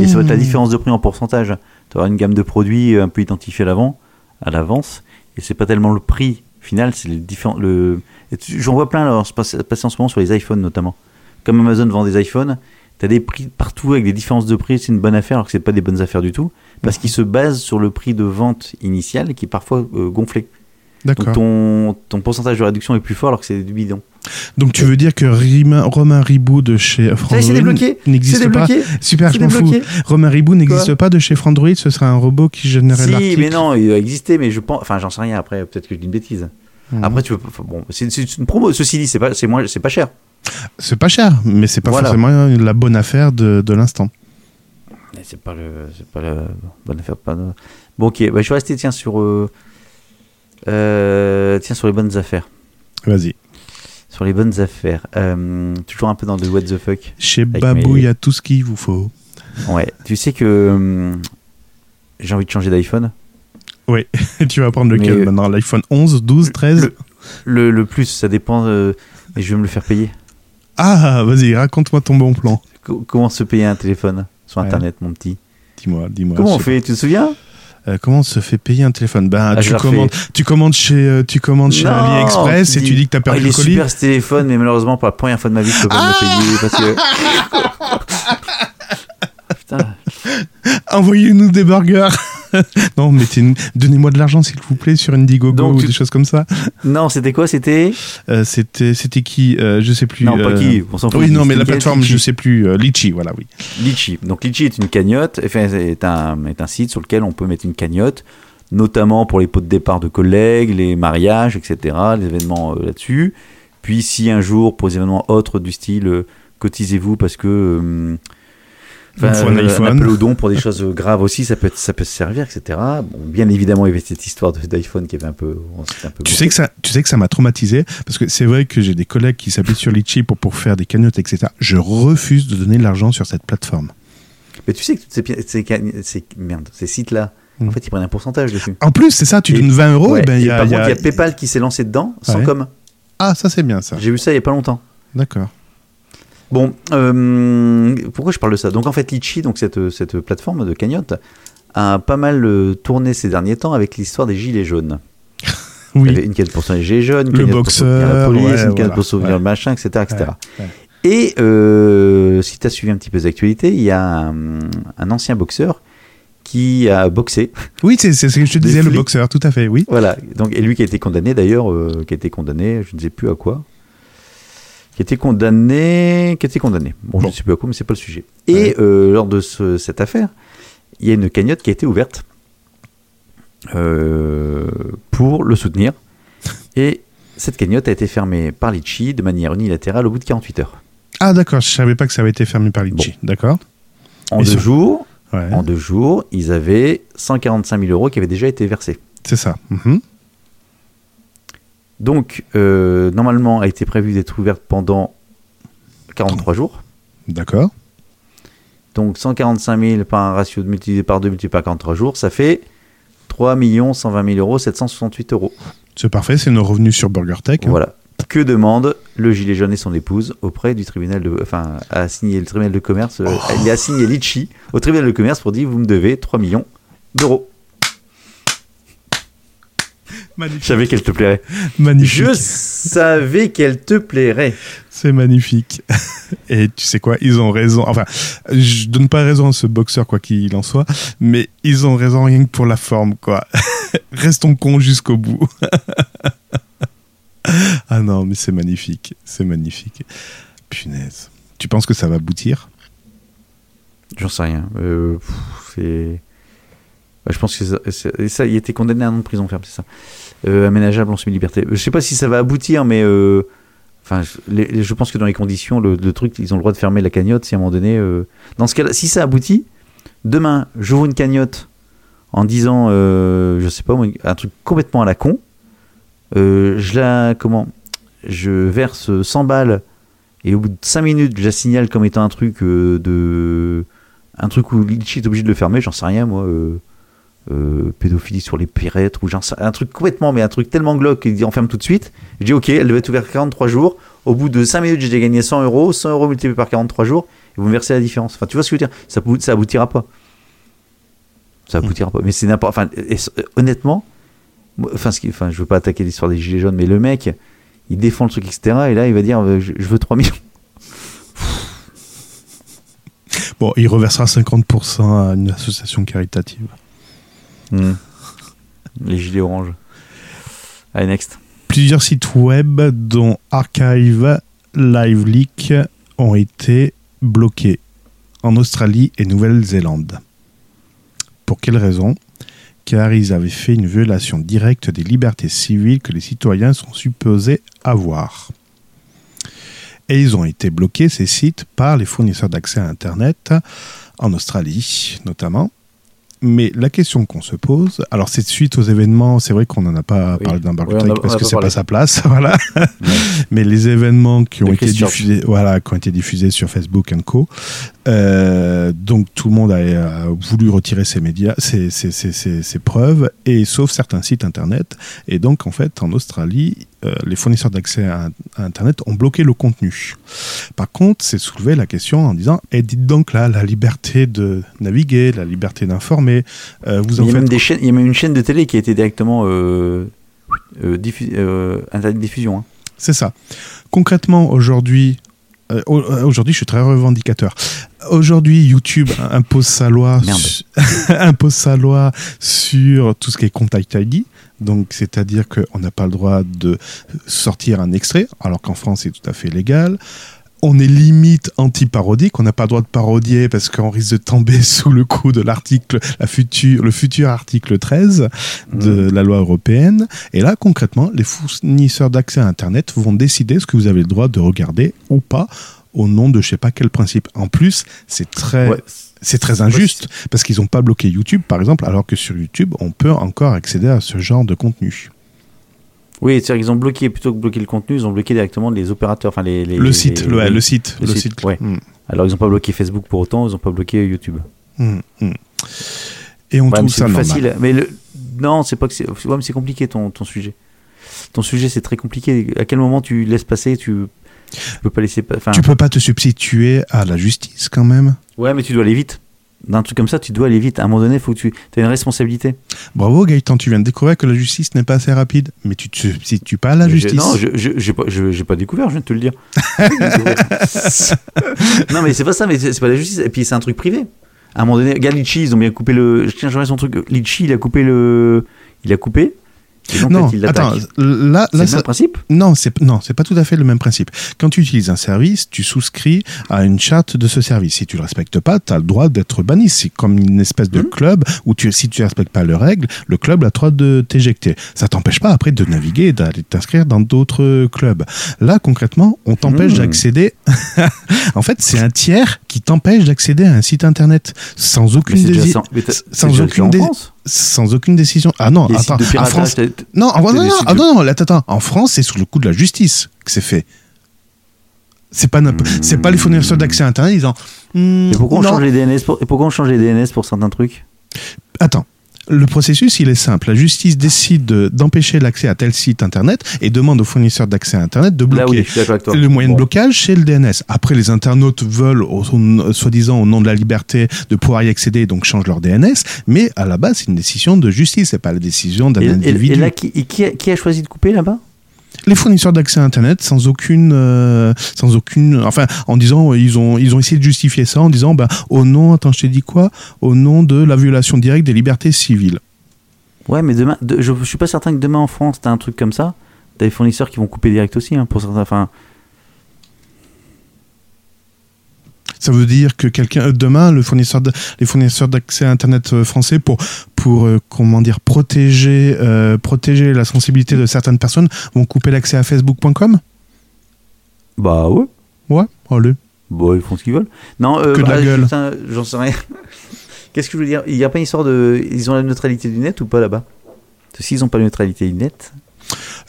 Et ça va être la Mmh. différence de prix en pourcentage. Tu auras une gamme de produits un peu identifiée à l'avant, à l'avance, et c'est pas tellement le prix final, c'est les différents. Le... J'en vois plein passe- passer en ce moment sur les iPhones notamment. Comme Amazon vend des iPhones, tu as des prix partout avec des différences de prix, c'est une bonne affaire alors que c'est pas des bonnes affaires du tout, parce qu'ils se basent sur le prix de vente initial qui est parfois euh, gonflé. Donc ton, ton pourcentage de réduction est plus fort alors que c'est du bidon. Donc tu veux dire que Rima- Romain Ribou de chez Frandroid n'existe pas Super, je m'en fous. Romain Ribou n'existe pas de chez Frandroid, ce serait un robot qui générait Si, l'article. mais non, il a existé, mais je pense. Enfin, j'en sais rien après, peut-être que je dis une bêtise. Mhm. Après, tu enfin, bon, c'est une promo. Ceci dit, c'est pas, c'est moins, c'est pas cher. C'est pas cher, mais c'est pas Voilà. forcément la bonne affaire de, de l'instant. C'est pas le, c'est pas la bonne affaire. Pas de- Bon, ok. Bah, je suis resté tiens sur, euh, euh, tiens sur les bonnes affaires. Vas-y. Sur les bonnes affaires. Euh, toujours un peu dans le what the fuck. Chez Babou, il mes- y a tout ce qu'il vous faut. Ouais. tu sais que j'ai envie de changer d'iPhone. Oui, tu vas prendre lequel maintenant? L'iPhone 11, 12, 13 Le- Le, le plus, ça dépend. mais je vais me le faire payer. Ah, vas-y, raconte-moi ton bon plan. Co- comment se payer un téléphone sur Ouais. Internet, mon petit? Dis-moi, dis-moi. Comment on fait? Tu te souviens? Euh, comment on se fait payer un téléphone? Ben, Ah, tu, commandes, tu commandes chez, euh, tu commandes chez Non, AliExpress et dis, tu dis que t'as Ah, perdu il le est colis. super ce téléphone, mais malheureusement, pour la première fois de ma vie, je peux pas me le payer parce que. Putain. Envoyez-nous des burgers. non, mettez une- donnez-moi de l'argent s'il vous plaît sur Indiegogo Donc, ou tu- des choses comme ça. Non, c'était quoi C'était. Euh, c'était, c'était qui Euh, Je sais plus. Non, pas euh, qui, on s'en fout. Oui, non, mais la plateforme, Litchi je sais plus. euh, Litchi, voilà, oui. Litchi. Donc Litchi est une cagnotte, enfin, est un, est un site sur lequel on peut mettre une cagnotte, notamment pour les pots de départ de collègues, les mariages, etc., les événements là-dessus. Puis si un jour, pour des événements autres du style, cotisez-vous parce que... Enfin, faut un euh, iPhone. appel au don pour des choses graves aussi, ça peut, être- ça peut se servir, etc. Bon, bien évidemment, il y avait cette histoire de- d'iPhone qui avait un peu. un Tu sais que ça, tu sais que ça m'a traumatisé parce que c'est vrai que j'ai des collègues qui s'appuient sur Litchi pour, pour faire des cagnottes, etc. Je refuse de donner de l'argent sur cette plateforme. Mais tu sais que ces, ces, ces- merde, ces sites-là, en Mm. fait, ils prennent un pourcentage dessus. En plus, c'est ça, tu Et- donnes 20 euros, Ouais, et ben il et y a, par il y a- il y a PayPal qui s'est lancé dedans sans Ouais. com. Ah, ça c'est bien ça. J'ai vu ça il y a pas longtemps. D'accord. Bon, euh, pourquoi je parle de ça? Donc en fait, Litchi, donc cette, cette plateforme de cagnotte, a pas mal euh, tourné ces derniers temps avec l'histoire des gilets jaunes. Il y avait Oui. une cagnotte pour les gilets jaunes, une Le cagnotte pour la boxeur, police, ouais, une voilà. pour soutenir Ouais. le machin, etc. etc. Ouais. Et euh, si tu as suivi un petit peu les actualités, il y a un, un ancien boxeur qui a boxé. Oui, c'est ce que je te disais, le boxeur, tout à fait, oui. Voilà. Donc, et lui qui a été condamné d'ailleurs, euh, qui a été condamné, je ne sais plus à quoi. Qui été condamné. Qui été condamné. Bon, je ne sais plus à quoi, mais c'est pas le sujet. Et euh, lors de ce- cette affaire, il y a une cagnotte qui a été ouverte euh, pour le soutenir. Et cette cagnotte a été fermée par Litchi de manière unilatérale au bout de 48 heures. Ah d'accord, je savais pas que ça avait été fermé par Litchi. D'accord. En Et deux sur- jours, Ouais. en deux jours, ils avaient 145 000 euros qui avaient déjà été versés. C'est ça. Mhm. Donc, euh, normalement, a été prévu d'être ouverte pendant 43 jours. D'accord. Donc, 145 000 par un ratio de multiplié par 2 multiplié par 43 jours, ça fait 3 120 000 euros, 768 euros. C'est parfait, c'est nos revenus sur BurgerTech. hein. Voilà. Que demande le gilet jaune et son épouse auprès du tribunal de. Enfin, a signé le tribunal de commerce. euh, Il a signé Litchi au tribunal de commerce pour dire vous me devez 3 millions d'euros. Je savais qu'elle te plairait. Magnifique. Je savais qu'elle te plairait. C'est magnifique. Et tu sais quoi, ils ont raison. Enfin, je donne pas raison à ce boxeur, quoi qu'il en soit, mais ils ont raison rien que pour la forme, quoi. Restons cons jusqu'au bout. ah non, mais c'est magnifique. C'est magnifique. Punaise. Tu penses que ça va aboutir? J'en sais rien. Euh, c'est. Bah, je pense que ça, ça, il était condamné à un an de prison ferme, c'est ça. Euh, aménageable en semi-liberté. Je sais pas si ça va aboutir, mais euh, enfin, je- pense que dans les conditions, le, truc, ils ont le droit de fermer la cagnotte si à un moment donné. euh, Dans ce cas-là, si ça aboutit, demain, j'ouvre une cagnotte en disant, je sais pas, un truc complètement à la con. Je la, comment, je verse 100 balles et au bout de 5 minutes, je la signale comme étant un truc de. Un truc où Litchi est obligé de le fermer, j'en sais rien, moi. Euh, pédophilie sur les pérettes, ou j'en sais un truc complètement, mais un truc tellement glauque qu'il dit enferme tout de suite. Je dis ok, elle devait être ouverte 43 jours. Au bout de 5 minutes, j'ai déjà gagné 100 euros. 100 euros multiplié par 43 jours, et vous me versez la différence. Enfin, tu vois ce que je veux dire? Ça, ça aboutira pas. Ça aboutira pas. Mais c'est n'importe. Enfin, et- honnêtement, enfin, ce qui, enfin, je veux pas attaquer l'histoire des gilets jaunes, mais le mec, il défend le truc, etc. Et là, il va dire, euh, je, je veux 3 millions. Bon, il reversera 50% à une association caritative. Hmm. Les gilets oranges. Allez, next. Plusieurs sites web, dont Archive, LiveLeak, ont été bloqués en Australie et Nouvelle-Zélande. Pour quelle raison? Car ils avaient fait une violation directe des libertés civiles que les citoyens sont supposés avoir. Et ils ont été bloqués, ces sites, par les fournisseurs d'accès à Internet, en Australie notamment. Mais la question qu'on se pose, alors c'est suite aux événements, c'est vrai qu'on n'en a pas Oui. parlé d'un Oui, parce que c'est pas sa place, voilà. Mais les événements qui ont De été diffusés, voilà, qui ont été diffusés sur Facebook and Co. euh, donc tout le monde a, a voulu retirer ses médias, ses- ses- ses- ses preuves, et sauf certains sites internet. Et donc en fait, en Australie, euh, les fournisseurs d'accès à, à internet ont bloqué le contenu. Par contre, c'est soulevé la question en disant, et dites donc là, la liberté de naviguer, la liberté d'informer, euh, vous en il, y a faites même des chaînes, il y a même une chaîne de télé qui a été directement euh, euh, diffu- internet diffusion. hein. C'est ça. Concrètement, aujourd'hui, au- aujourd'hui, je suis très revendicateur. Aujourd'hui, YouTube impose sa loi, su- impose sa loi sur tout ce qui est contact ID. Donc, c'est-à-dire qu'on n'a pas le droit de sortir un extrait, alors qu'en France, c'est tout à fait légal. On est limite anti-parodique, on n'a pas le droit de parodier parce qu'on risque de tomber sous le coup de l'article, la future, le futur article 13 de la loi européenne. Et là, concrètement, les fournisseurs d'accès à Internet vont décider ce que vous avez le droit de regarder ou pas au nom de je sais pas quel principe. En plus, c'est très, Ouais. c'est très injuste parce qu'ils n'ont pas bloqué YouTube, par exemple, alors que sur YouTube, on peut encore accéder à ce genre de contenu. Oui, c'est-à-dire qu'ils ont bloqué, plutôt que bloquer le contenu, ils ont bloqué directement les opérateurs, enfin les. les- le site, les- le, le site, Le le site, site. ouais. Mm, Alors ils n'ont pas bloqué Facebook pour autant, ils n'ont pas bloqué YouTube. mm, mm. Et on Ouais, trouve c'est ça plus normal. facile. Mais le... non, c'est pas que c'est. Ouais, mais c'est compliqué ton, ton sujet. Ton sujet, c'est très compliqué. À quel moment tu laisses passer Tu, tu peux pas laisser. pa- Enfin, Tu peux pas te substituer à la justice quand même. ouais, mais tu dois aller vite. D'un truc comme ça, tu dois aller vite. À un moment donné, faut que tu as une responsabilité. Bravo Gaëtan, tu viens de découvrir que la justice n'est pas assez rapide, mais tu te substitues pas à la Mais justice. Non, je je- j'ai pas, je- découvert, je viens de te le dire. non, mais c'est pas ça, mais c'est pas la justice. Et puis c'est un truc privé. À un moment donné, regarde Litchi, ils ont bien coupé le. Tiens, je regarde son truc. Litchi, il a coupé le. Il a coupé. Donc, non, attends, là, c'est là, le ça- même principe non, c'est non, c'est pas tout à fait le même principe. Quand tu utilises un service, tu souscris à une charte de ce service. Si tu le respectes pas, tu as le droit d'être banni. C'est comme une espèce de Mhm. club où tu, si tu respectes pas les règles, le club a le droit de t'éjecter. Ça t'empêche pas après de naviguer et d'aller t'inscrire dans d'autres clubs. Là, concrètement, on t'empêche Mhm. d'accéder. en fait, c'est un tiers qui t'empêche d'accéder à un site internet sans aucune c'est mais c'est sans aucune ça en dé- France. Sans aucune décision. Ah non, attends, en France, non, non, ah non, non, attends, attends. En France, c'est sous le coup de la justice que c'est fait. C'est pas, c'est pas les fournisseurs d'accès à Internet disant. Hmm, Et pourquoi on change les DNS pour, et pourquoi on change les DNS pour certains trucs? Attends. Le processus, il est simple. La justice décide de- d'empêcher l'accès à tel site Internet et demande aux fournisseurs d'accès à Internet de oui, bloquer. Le moyen Bon. de blocage, c'est le DNS. Après, les internautes veulent, soi-disant au nom de la liberté, de pouvoir y accéder, donc changent leur DNS. Mais à la base, c'est une décision de justice, c'est pas la décision d'un individu. et là, qui, et qui a, qui a choisi de couper là-bas? Les fournisseurs d'accès à Internet sans aucune, euh, sans aucune, enfin, en disant, euh, ils ont, ils ont essayé de justifier ça en disant, bah, au nom, attends, je t'ai dit quoi? Au nom de la violation directe des libertés civiles. Ouais, mais demain, de- je, je suis pas certain que demain en France, t'as un truc comme ça. T'as des fournisseurs qui vont couper direct aussi, hein, pour certains. Enfin, Ça veut dire que quelqu'un, euh, demain, le fournisseur de- les fournisseurs d'accès à Internet français pour, pour, euh, comment dire, protéger, euh, protéger la sensibilité de certaines personnes vont couper l'accès à Facebook.com bah ouais. Ouais, allez. Bon, ils font ce qu'ils veulent. Non, euh, Que de la bah, gueule. J'en sais rien. Qu'est-ce que je veux dire? Il n'y a pas une histoire de. Ils ont la neutralité du net ou pas là-bas? Parce que S'ils n'ont pas la neutralité du net,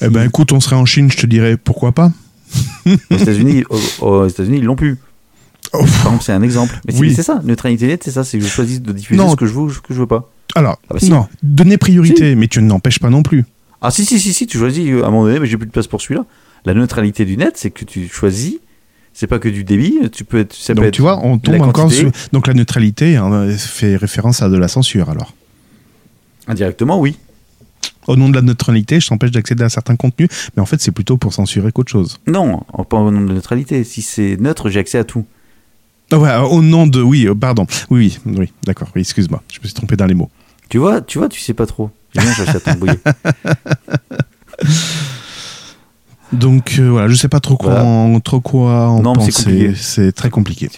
Eh ben, écoute, on serait en Chine, je te dirais, pourquoi pas aux États-Unis, aux, aux États-Unis, ils l'ont plus. Par exemple, c'est un exemple. Mais c'est Oui. c'est ça, neutralité net, c'est ça, c'est que je choisis de diffuser Non. ce que je veux ou ce que je veux pas. Alors, Ah bah si. non, donner priorité, mais tu ne n'empêches pas non plus. Ah si, si, si, si, tu choisis euh, à un moment donné, mais j'ai plus de place pour celui-là. La neutralité du net, c'est que tu choisis, c'est pas que du débit, tu peux être. Ça peut Donc être tu vois, on tombe la encore sur... Donc la neutralité hein, fait référence à de la censure alors. Indirectement, oui. Au nom de la neutralité, je t'empêche d'accéder à certains contenus, mais en fait c'est plutôt pour censurer qu'autre chose. Non, pas au nom de neutralité. Si c'est neutre, j'ai accès à tout. Ah ouais, au nom de... Oui, euh, pardon. Oui, oui, oui d'accord, oui, excuse-moi, je me suis trompé dans les mots. Tu vois, tu vois, tu sais pas trop. Bien cherché à t'embrouiller. Donc euh, voilà, je sais pas trop quoi, Voilà. en, trop quoi en Non, mais c'est penser. compliqué. C'est très compliqué.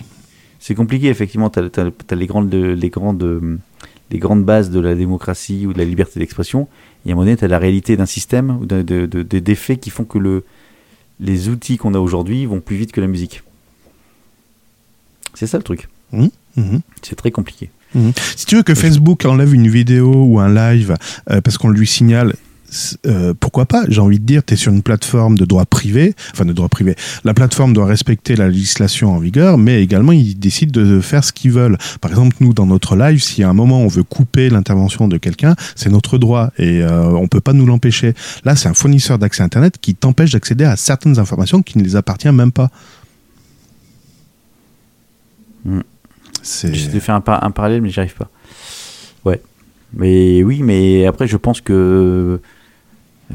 C'est compliqué, effectivement. Tu as, les, grandes, les, grandes, euh, les grandes bases de la démocratie ou de la liberté d'expression. Et à un moment donné, tu as la réalité d'un système ou de, de, de- de- des faits qui font que le, les outils qu'on a aujourd'hui vont plus vite que la musique. C'est ça le truc. Mhm. C'est très compliqué. Si tu veux que Facebook enlève une vidéo ou un live euh, parce qu'on lui signale, euh, pourquoi pas J'ai envie de dire, tu es sur une plateforme de droit privé, enfin de droit privé. La plateforme doit respecter la législation en vigueur, mais également ils décident de faire ce qu'ils veulent. Par exemple, nous, dans notre live, si à un moment on veut couper l'intervention de quelqu'un, c'est notre droit et euh, on peut pas nous l'empêcher. Là, c'est un fournisseur d'accès Internet qui t'empêche d'accéder à certaines informations qui ne les appartient même pas. Mm. C'est... J'essaie de faire un, par- un parallèle, mais j'y arrive pas. Ouais. Mais oui, mais après, je pense que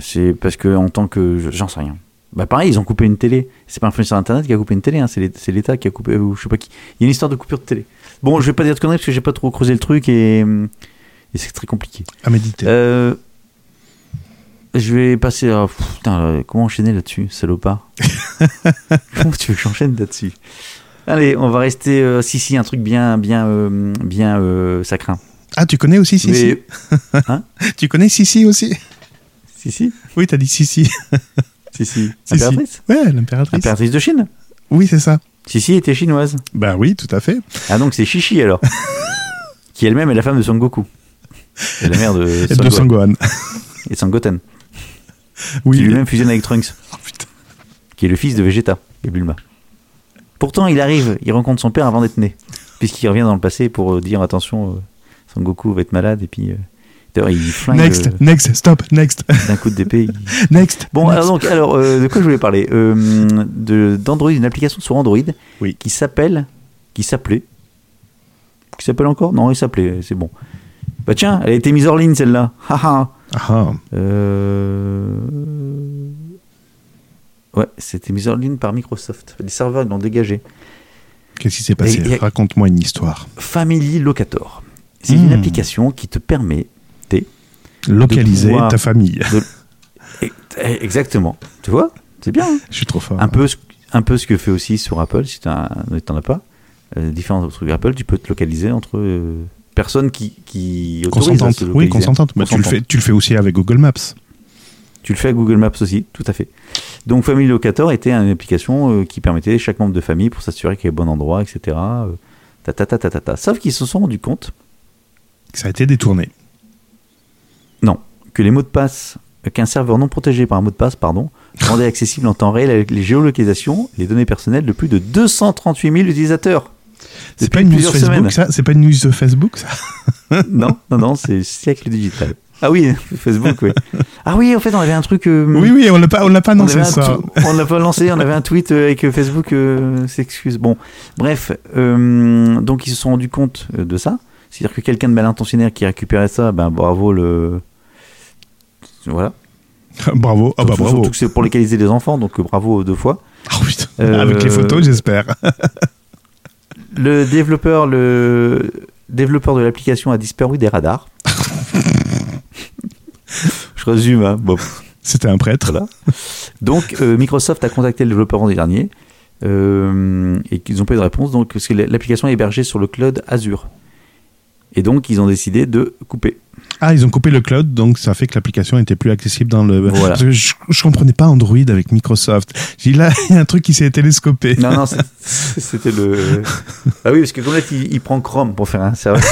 c'est parce que en tant que. je- J'en sais rien. Bah pareil, ils ont coupé une télé. C'est pas un fournisseur internet qui a coupé une télé, hein, c'est l'É- c'est l'État qui a coupé. Ou je sais pas qui. Il y a une histoire de coupure de télé. Bon, je vais pas dire de conneries parce que j'ai pas trop creusé le truc et, et c'est très compliqué. à méditer. Euh, je vais passer à. Pff, Putain, comment enchaîner là-dessus, salopard? Comment tu veux que j'enchaîne là-dessus? Allez, on va rester. euh, si, si, un truc bien, bien, euh, bien euh, ça craint. Ah, tu connais aussi Sissi Mais- Tu connais Sissi aussi Si, si, Oui, t'as dit Sissi. si, si. Si, Impératrice Ouais, l'impératrice. Impératrice de Chine Oui, c'est ça. Si, si, était chinoise. Bah oui, tout à fait. Ah, donc c'est Chichi alors. qui elle-même est la femme de Son Goku. Et la mère de, Et Son de Gohan. Sangohan. Et Son Goten. Oui. Qui lui-même fusionne avec Trunks. Oh, putain. Qui est le fils de Vegeta et Bulma. Pourtant, il arrive, il rencontre son père avant d'être né. Puisqu'il revient dans le passé pour euh, dire attention, euh, Son Goku va être malade. Et puis. euh, D'ailleurs, il flingue Next, euh, next, stop, next, d'un coup de d'épée. il- next. Bon, next. alors, donc, alors euh, de quoi je voulais parler Euh, de d'Android, une application sur Android Oui. qui s'appelle, qui s'appelait, qui s'appelle encore? Non, il s'appelait, c'est bon. Bah tiens, elle a été mise hors ligne celle-là. Haha. Ah, Euh... Ouais, c'était mis hors ligne par Microsoft. Les serveurs ils l'ont dégagé. qu'est-ce qui s'est passé Raconte-moi une histoire. Family Locator. C'est Hmm. une application qui te permet Localiser pouvoir- ta famille. Eh, Exactement. Tu vois C'est bien. hein Je suis trop fort. un, peu, ce- un peu ce que fait aussi sur Apple, si tu n'en as pas. Euh, différents trucs Apple, tu peux te localiser entre euh, personnes qui, qui autorisent à Consentante. se Oui, localiser. consentante. Tu, le Consentante. fais, tu le fais aussi avec Google Maps. Tu le fais à Google Maps aussi, tout à fait. Donc Family Locator était une application euh, qui permettait à chaque membre de famille pour s'assurer qu'il y ait bon endroit, etc. euh, ta, ta, ta, ta, ta. Sauf qu'ils se sont rendus compte Ça a été détourné. que les mots de passe, euh, qu'un serveur non protégé par un mot de passe, pardon, rendait accessible en temps réel avec les géolocalisations, les données personnelles de plus de 238 000 utilisateurs. C'est pas une news Facebook, ça? C'est pas une news de Facebook, ça? Non, non, non, c'est siècle digital. Ah oui, Facebook, oui. Ah oui, en fait, on avait un truc. euh, Oui, oui, on l'a pas, on l'a pas un ça. on l'a pas lancé, on avait un tweet euh, avec euh, Facebook euh, s'excuse. Bon, bref, euh, donc ils se sont rendus compte de ça. C'est-à-dire que quelqu'un de mal intentionnaire qui récupérait ça, ben bravo le. Voilà. bravo. Ah bah Surtout- bravo. Surtout que c'est pour localiser les enfants, donc bravo deux fois. Ah, putain. Avec les photos, j'espère. Le développeur, le développeur de l'application a disparu des radars. Je résume, hein. Bon, C'était un prêtre. Voilà. Donc euh, Microsoft a contacté le développeur vendredi dernier euh, et qu'ils n'ont pas eu de réponse. Donc parce que l'application est hébergée sur le cloud Azure. Et donc ils ont décidé de couper. Ah, ils ont coupé le cloud, donc ça fait que l'application n'était plus accessible dans le. Voilà. Parce que je, je comprenais pas Android avec Microsoft. J'ai là, il y a un truc qui s'est télescopé. Non, non, c'était le. Ah oui, parce que comme là, il, il prend Chrome pour faire un serveur.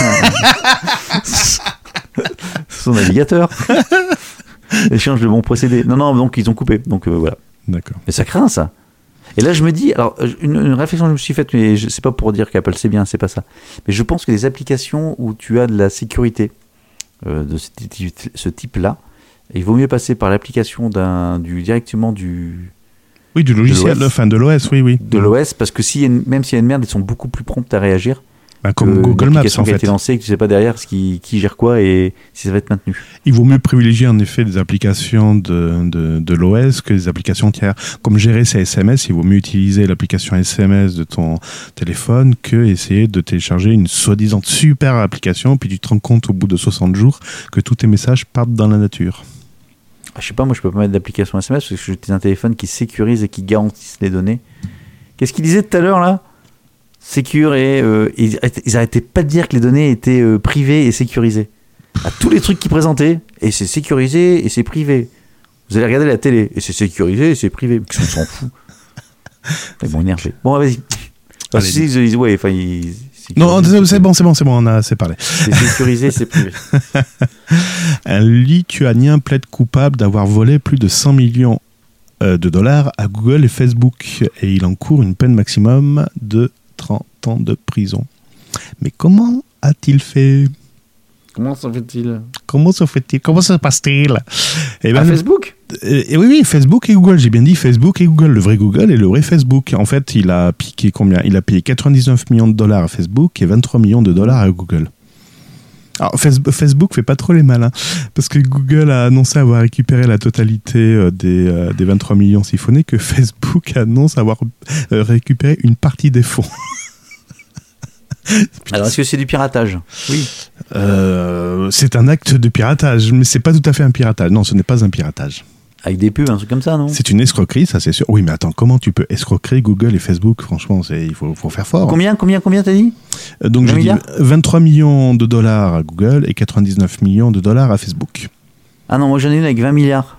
Son navigateur. Échange de bons procédés. Non, non, donc ils ont coupé. Donc euh, voilà. D'accord. Mais ça craint ça. Et là, je me dis, alors, euh, une, une réflexion que je me suis faite, mais sais pas pour dire qu'Apple c'est bien, c'est pas ça. Mais je pense que les applications où tu as de la sécurité euh, de ce, type- ce type-là, il vaut mieux passer par l'application d'un, du, directement du, Oui, du logiciel, l'OS. enfin de l'OS, oui, oui. de l'OS, parce que si, même s'il y a une merde, ils sont beaucoup plus prompts à réagir. Bah, comme Google Maps, application en qui a fait. été lancée, et que tu sais pas derrière ce qui, qui gère quoi et si ça va être maintenu. Il vaut mieux privilégier en effet des applications de, de, de l'OS que des applications tiers. Comme gérer ses SMS, il vaut mieux utiliser l'application SMS de ton téléphone que essayer de télécharger une soi-disant super application, puis tu te rends compte au bout de 60 jours que tous tes messages partent dans la nature. Ah, Je sais pas, moi je peux pas mettre d'application SMS parce que j'utilise un téléphone qui sécurise et qui garantisse les données. Qu'est-ce qu'il disait tout à l'heure là? Sécure et euh, ils, ils arrêtaient pas de dire que les données étaient euh, privées et sécurisées. À tous les trucs qu'ils présentaient, et c'est sécurisé et c'est privé. Vous allez regarder la télé, et c'est sécurisé et c'est privé. On s'en fout. Ils m'ont énervé. Bon, vas-y. Ils ouais, enfin, ils- Non, c'est bon, c'est bon, c'est bon, on a assez parlé. C'est sécurisé, c'est privé. Un Lituanien plaide coupable d'avoir volé plus de 100 millions euh, de dollars à Google et Facebook et il encourt une peine maximum de 30 ans de prison. Mais comment a-t-il fait? Comment s'en fait-il? Comment se fait-il? Comment se passe-t-il? Eh À ben, Facebook? Euh, et oui, oui, Facebook et Google. J'ai bien dit Facebook et Google, le vrai Google et le vrai Facebook. En fait, il a piqué combien? Il a payé 99 millions de dollars à Facebook et 23 millions de dollars à Google. Alors, Face- Facebook fait pas trop les malins parce que Google a annoncé avoir récupéré la totalité euh, des, euh, des 23 millions siphonnés que Facebook annonce avoir euh, récupéré une partie des fonds. Alors, est-ce que c'est du piratage? Oui. Euh, c'est un acte de piratage, mais c'est pas tout à fait un piratage. Non, ce n'est pas un piratage. Avec des pubs, un truc comme ça, non? C'est une escroquerie, ça c'est sûr. Oui, mais attends, comment tu peux escroquer Google et Facebook? Franchement, c'est il faut, faut faire fort. Combien, combien, combien t'as dit? Euh, Donc 20 j'ai dit milliards? 23 millions de dollars à Google et 99 millions de dollars à Facebook. Ah non, moi j'en ai une avec 20 milliards.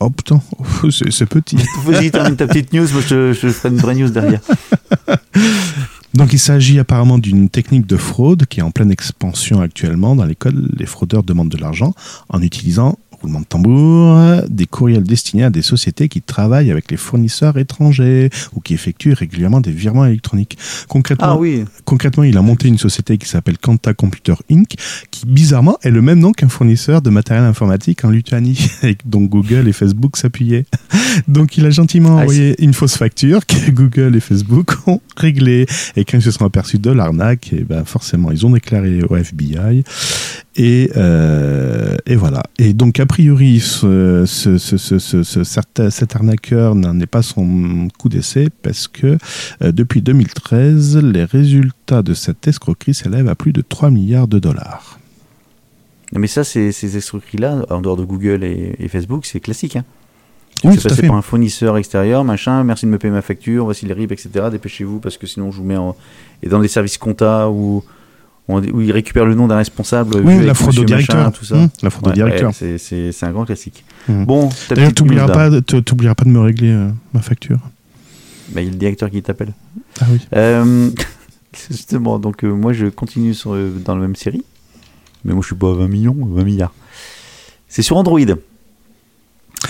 Oh putain, oh, c'est c'est petit. Vas-y, termine ta petite news, moi je, je ferai une vraie news derrière. Donc il s'agit apparemment d'une technique de fraude qui est en pleine expansion actuellement. Dans l'école, les fraudeurs demandent de l'argent en utilisant, roulement de tambour, des courriels destinés à des sociétés qui travaillent avec les fournisseurs étrangers ou qui effectuent régulièrement des virements électroniques. Concrètement, Ah oui, concrètement il a monté une société qui s'appelle Quanta Computer Inc., qui bizarrement est le même nom qu'un fournisseur de matériel informatique en Lituanie, et dont Google et Facebook s'appuyaient. Donc il a gentiment Ah, envoyé une fausse facture que Google et Facebook ont réglée. Et quand ils se sont aperçus de l'arnaque, et ben forcément ils ont déclaré au FBI. Et, euh, et voilà. Et donc a priori, ce, ce, cet arnaqueur n'en est pas son coup d'essai parce que euh, depuis 2013, les résultats de cette escroquerie s'élèvent à plus de 3 milliards de dollars. mais ça, ces escroqueries-là, en dehors de Google et, et Facebook, c'est classique. Hein. Oui, c'est passé fait. par un fournisseur extérieur, machin, merci de me payer ma facture, voici les RIB, etc. Dépêchez-vous parce que sinon je vous mets en. Et dans des services compta où, on- où ils récupèrent le nom d'un responsable. Oui, la fraude au machin, directeur. tout ça. Mmh, la fraude au directeur. ouais, c'est- un grand classique. Mmh. Bon, D'ailleurs, là. pas, t'oublieras pas de me régler euh, ma facture. Bah, il y a le directeur qui t'appelle. Ah oui. Euh, justement, donc euh, moi je continue sur, dans la même série. Mais moi je suis pas à 20 millions, 20 milliards. C'est sur Android.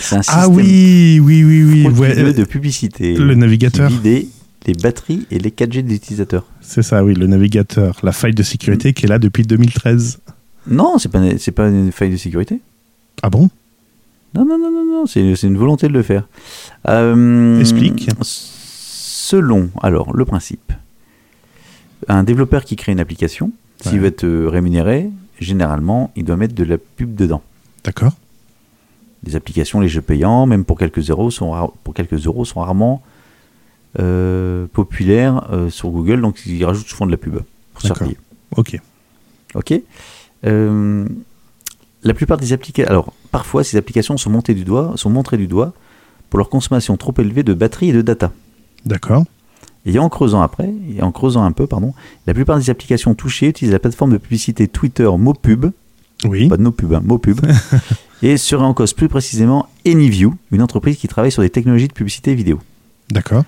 C'est un système Ah oui, oui, oui, oui. ouais, de publicité. le navigateur. Qui les batteries et les 4G des utilisateurs. C'est ça, oui, le navigateur. La faille de sécurité qui est là depuis 2013. Non, c'est pas, c'est pas une faille de sécurité. Ah bon? Non, non, non, non, non, c'est, une volonté de le faire. Euh, Explique. Selon, alors, le principe. Un développeur qui crée une application, s'il veut être euh, rémunéré, généralement, il doit mettre de la pub dedans. D'accord. Des applications, les jeux payants, même pour quelques euros, sont, pour quelques euros, sont rarement euh, populaires euh, sur Google, donc ils rajoutent souvent de la pub pour se faire D'accord. payer. Ok. Ok. Euh, la plupart des applications, alors parfois ces applications sont montées du doigt, sont montrées du doigt pour leur consommation trop élevée de batterie et de data. D'accord. Et en creusant après, et en creusant un peu, pardon, la plupart des applications touchées utilisent la plateforme de publicité Twitter MoPub, Oui. pas de NoPub, hein, MoPub, et seraient en cause plus précisément AnyView, une entreprise qui travaille sur des technologies de publicité vidéo. D'accord.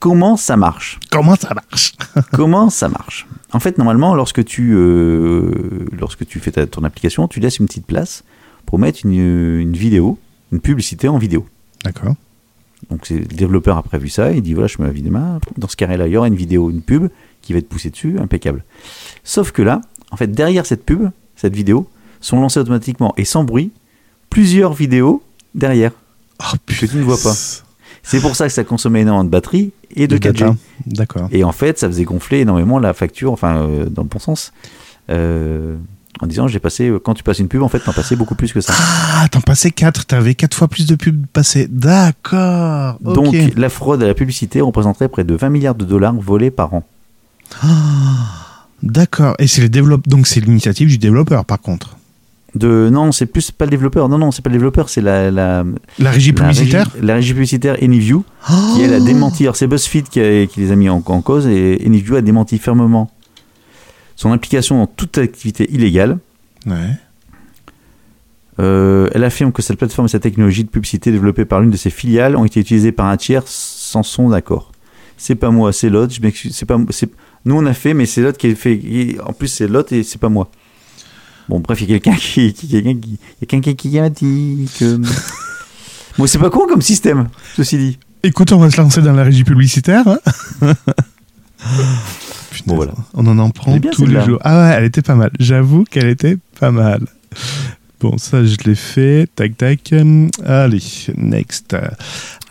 Comment ça marche Comment ça marche Comment ça marche En fait, normalement, lorsque tu, euh, lorsque tu fais ta- ton application, tu laisses une petite place pour mettre une, une vidéo, une publicité en vidéo. D'accord. Donc le développeur a prévu ça, il dit voilà, je mets ma vidéo, dans ce carré-là, il y aura une vidéo, une pub qui va être poussée dessus, impeccable. Sauf que là, en fait, derrière cette pub, cette vidéo, sont lancées automatiquement et sans bruit plusieurs vidéos derrière. Oh, Que tu ne vois pas. C'est pour ça que ça consommait énormément de batterie et de, 4G. data. D'accord. Et en fait, ça faisait gonfler énormément la facture, enfin, euh, dans le bon sens. Euh, en disant, j'ai passé, euh, quand tu passes une pub, en fait, t'en passais beaucoup plus que ça. Ah, t'en passais 4, t'avais 4 fois plus de pubs passées. D'accord. Donc, la fraude à la publicité représenterait près de 20 milliards de dollars volés par an. D'accord. Et c'est donc c'est l'initiative du développeur par contre. De, non, c'est plus pas le développeur. Non, non, c'est pas le développeur, c'est la, la, La régie la publicitaire régie, la régie publicitaire Anyview qui elle a démenti. Alors, c'est BuzzFeed qui, a- qui les a mis en, en cause et Anyview a démenti fermement son implication dans toute activité illégale. Ouais. Euh, elle affirme que cette plateforme et cette technologie de publicité développée par l'une de ses filiales ont été utilisées par un tiers sans son accord. C'est pas moi, c'est l'autre. Je m'excuse. C'est pas. c'est- Nous on a fait, mais c'est l'autre qui a fait. En plus c'est l'autre et c'est pas moi. Bon bref, il y a quelqu'un qui, qui- quelqu'un qui, il y a quelqu'un qui a dit que. bon, c'est pas con comme système. Ceci dit. Écoute, on va se lancer dans la régie publicitaire. hein. Putain, Bon, voilà. On en en prend bien, tous les jours. Ah ouais, elle était pas mal. J'avoue qu'elle était pas mal. Bon, ça, je l'ai fait. Tac, tac. Allez, next.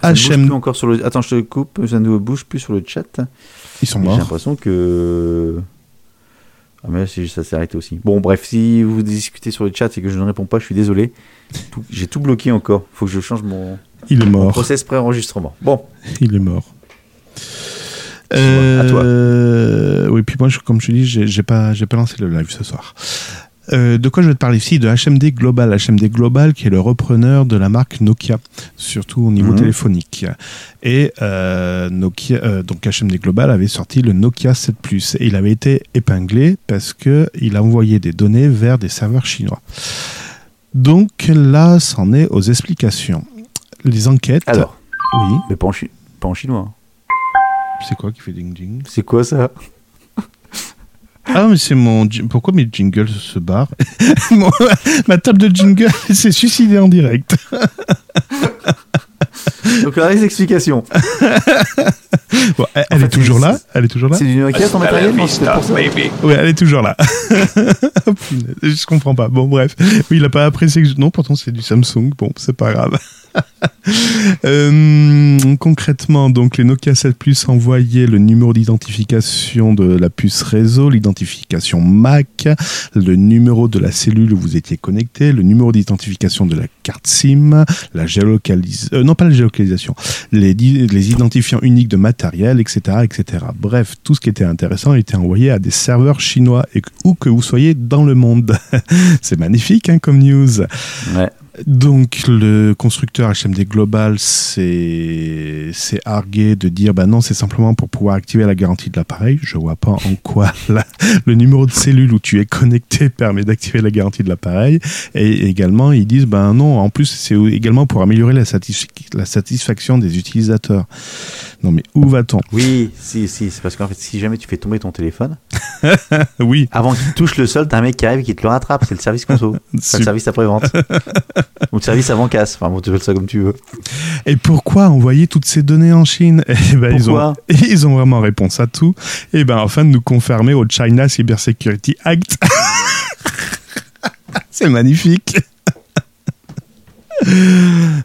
Ça ne bouge HM. plus encore sur le. Attends, je te coupe. Ça ne bouge plus sur le chat. Ils sont J'ai morts. l'impression que. Ah, mais là, ça s'est arrêté aussi. Bon, bref, si vous discutez sur le chat et que je ne réponds pas, je suis désolé. J'ai tout bloqué encore. Faut que je change mon, Il est mon mort. process pré-enregistrement. Bon, Il est mort. À toi. Euh, Oui, puis moi, je- comme je te dis, j'ai pas, j'ai pas lancé le live ce soir. Euh, de quoi je vais te parler ici? De HMD Global. HMD Global qui est le repreneur de la marque Nokia, surtout au niveau Mhm. téléphonique. Et euh, Nokia, euh, donc HMD Global avait sorti le Nokia 7 Plus et il avait été épinglé parce que il a envoyé des données vers des serveurs chinois. Donc là, c'en est aux explications. les enquêtes. Alors, Oui. mais pas en, chi- pas en chinois. C'est quoi qui fait ding ding C'est quoi ça? Ah, mais c'est mon. Pourquoi mes jingles se barrent Mon- Ma table de jingle s'est suicidée en direct. Donc là, les explications. Bon, elle, elle En fait, est toujours là Elle est toujours là C'est du Nokia ton matériel non, c'est pour ça. Ouais, elle est toujours là. Oh, je comprends pas. Bon, bref. Oui, il a pas apprécié que je... Non, pourtant, c'est du Samsung. Bon, c'est pas grave. Euh, concrètement, donc, les Nokia 7 Plus envoyaient le numéro d'identification de la puce réseau, l'identification MAC, le numéro de la cellule où vous étiez connecté, le numéro d'identification de la carte SIM, la géolocalisation... non, pas la géolocalisation. Les, identifiants uniques de matériel, etc., etc. Bref, tout ce qui était intéressant était envoyé à des serveurs chinois et où que vous soyez dans le monde. C'est magnifique hein, comme news. Donc le constructeur HMD Global s'est argué de dire bah non c'est simplement pour pouvoir activer la garantie de l'appareil. Je vois pas en quoi la- le numéro de cellule où tu es connecté permet d'activer la garantie de l'appareil. Et également ils disent ben non en plus c'est également pour améliorer la, satisf- la satisfaction des utilisateurs. Non mais où va-t-on? Oui, si, si, c'est parce qu'en fait, si jamais tu fais tomber ton téléphone, Oui, avant qu'il touche le sol, t'as un mec qui arrive et qui te le rattrape. C'est le service conso. Enfin, le service après-vente. Ou le service avant-casse. Enfin, bon, tu appelles ça comme tu veux. Et pourquoi envoyer toutes ces données en Chine? Eh ben, ils, ont, Pourquoi? ils ont vraiment réponse à tout. Et ben afin de nous confirmer au China Cybersecurity Act. C'est magnifique.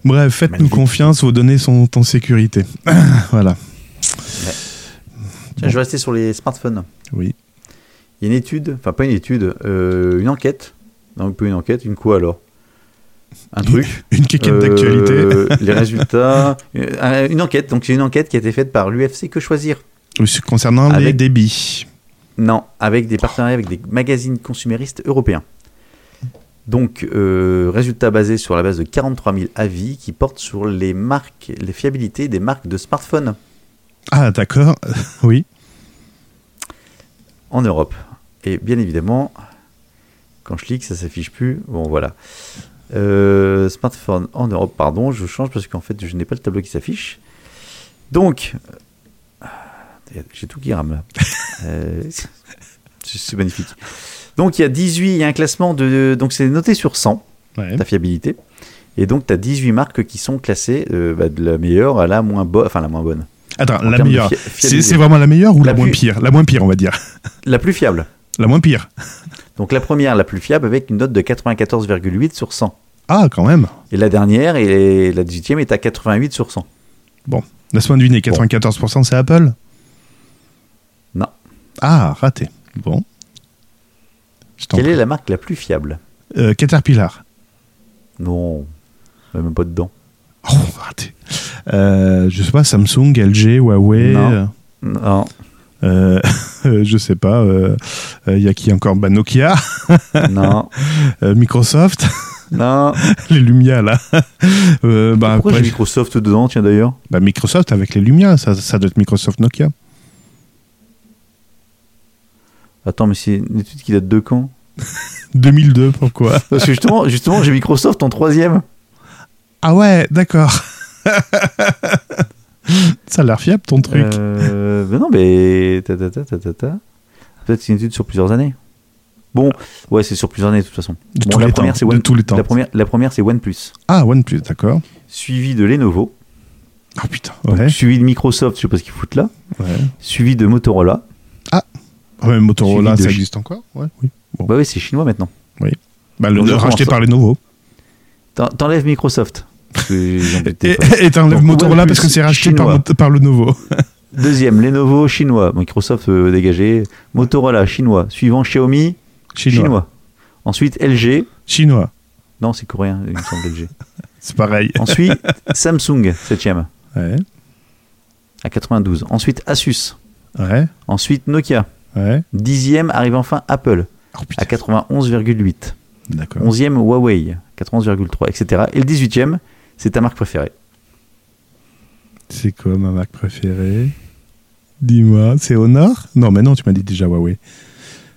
Bref, faites-nous confiance, vos données sont en sécurité. voilà. Tiens, je vais rester sur les smartphones. Oui. Il y a une étude, enfin pas une étude, euh, une enquête. Non, pas une enquête, une quoi alors? Un truc. Une quéquette Euh, d'actualité. les résultats. euh, Une enquête, donc c'est une enquête qui a été faite par l'UFC Que Choisir. Concernant les Avec- débits. Non, avec des partenariats avec des magazines consuméristes européens. Donc, euh, résultat basé sur la base de 43 000 avis qui portent sur les marques, les fiabilités des marques de smartphones Ah, d'accord. Oui. en Europe. Et bien évidemment, quand je clique, ça s'affiche plus. Bon, voilà. Euh, smartphone en Europe, pardon, je change parce qu'en fait, je n'ai pas le tableau qui s'affiche. Donc, euh, j'ai tout qui rame là. Euh, c'est magnifique. Donc, il y a 18, il y a un classement de. Donc, c'est noté sur 100, Ouais. ta fiabilité. Et donc, tu as 18 marques qui sont classées euh, bah, de la meilleure à la moins bonne. Enfin, la moins bonne. Attends, En la meilleure. C'est vraiment la meilleure ou la, La moins plus- pire? La moins pire, on va dire. La plus fiable. La moins pire. Donc, la première, la plus fiable, avec une note de 94,8 sur 100. Ah, quand même. Et la dernière, et la 18e, est à 88 sur 100. Laisse-moi deviner, 94% c'est Apple? Non. Ah, raté. Bon. Quelle est la marque la plus fiable? Euh, Caterpillar. Non, même pas dedans. Oh, raté. Euh, je sais pas, Samsung, LG, Huawei. Non. euh, Non, euh, je sais pas. Il y a qui encore? Bah, Nokia, non, euh, Microsoft, non. les Lumia là. Euh, bah, Pourquoi après, j'ai Microsoft dedans, tiens d'ailleurs? Bah, Microsoft avec les Lumia, ça, ça doit être Microsoft Nokia. Attends, mais c'est une étude qui date de quand? 2002, pourquoi? Parce que justement, justement j'ai Microsoft en troisième. Ah ouais, d'accord. ça a l'air fiable ton truc. Euh, ben non, mais. ta, ta, ta. Peut-être c'est une étude sur plusieurs années. Bon, ouais, c'est sur plusieurs années de toute façon. de bon, tous la les première, temps. c'est de One- tous les temps. La première, la première c'est OnePlus, Ah, OnePlus, d'accord. suivi de Lenovo, Oh putain, donc ouais. suivi de Microsoft, je sais pas ce qu'ils foutent là, ouais. suivi de Motorola. Ouais, Motorola, ça existe encore ouais, oui. Bah oui, c'est chinois maintenant. Bah, le, je racheté par Lenovo. T'en- T'enlèves Microsoft. Et et t'enlèves Motorola parce que c'est racheté par, par Lenovo. Deuxième, Lenovo chinois. Microsoft euh, dégagé. Motorola chinois. Suivant Xiaomi Chinois. chinois. Ensuite LG. Chinois. Non, c'est coréen, il me semble LG. C'est pareil. Ensuite Samsung, septième, Ouais, à 92. Ensuite Asus. ouais, Ensuite Nokia. ouais. Dixième arrive enfin Apple, Oh, à putain. 91,8. D'accord. Onzième Huawei, 91,3, etc. Et le 18e, c'est ta marque préférée. C'est quoi ma marque préférée? Dis-moi, c'est Honor? Non, mais non, tu m'as dit déjà Huawei.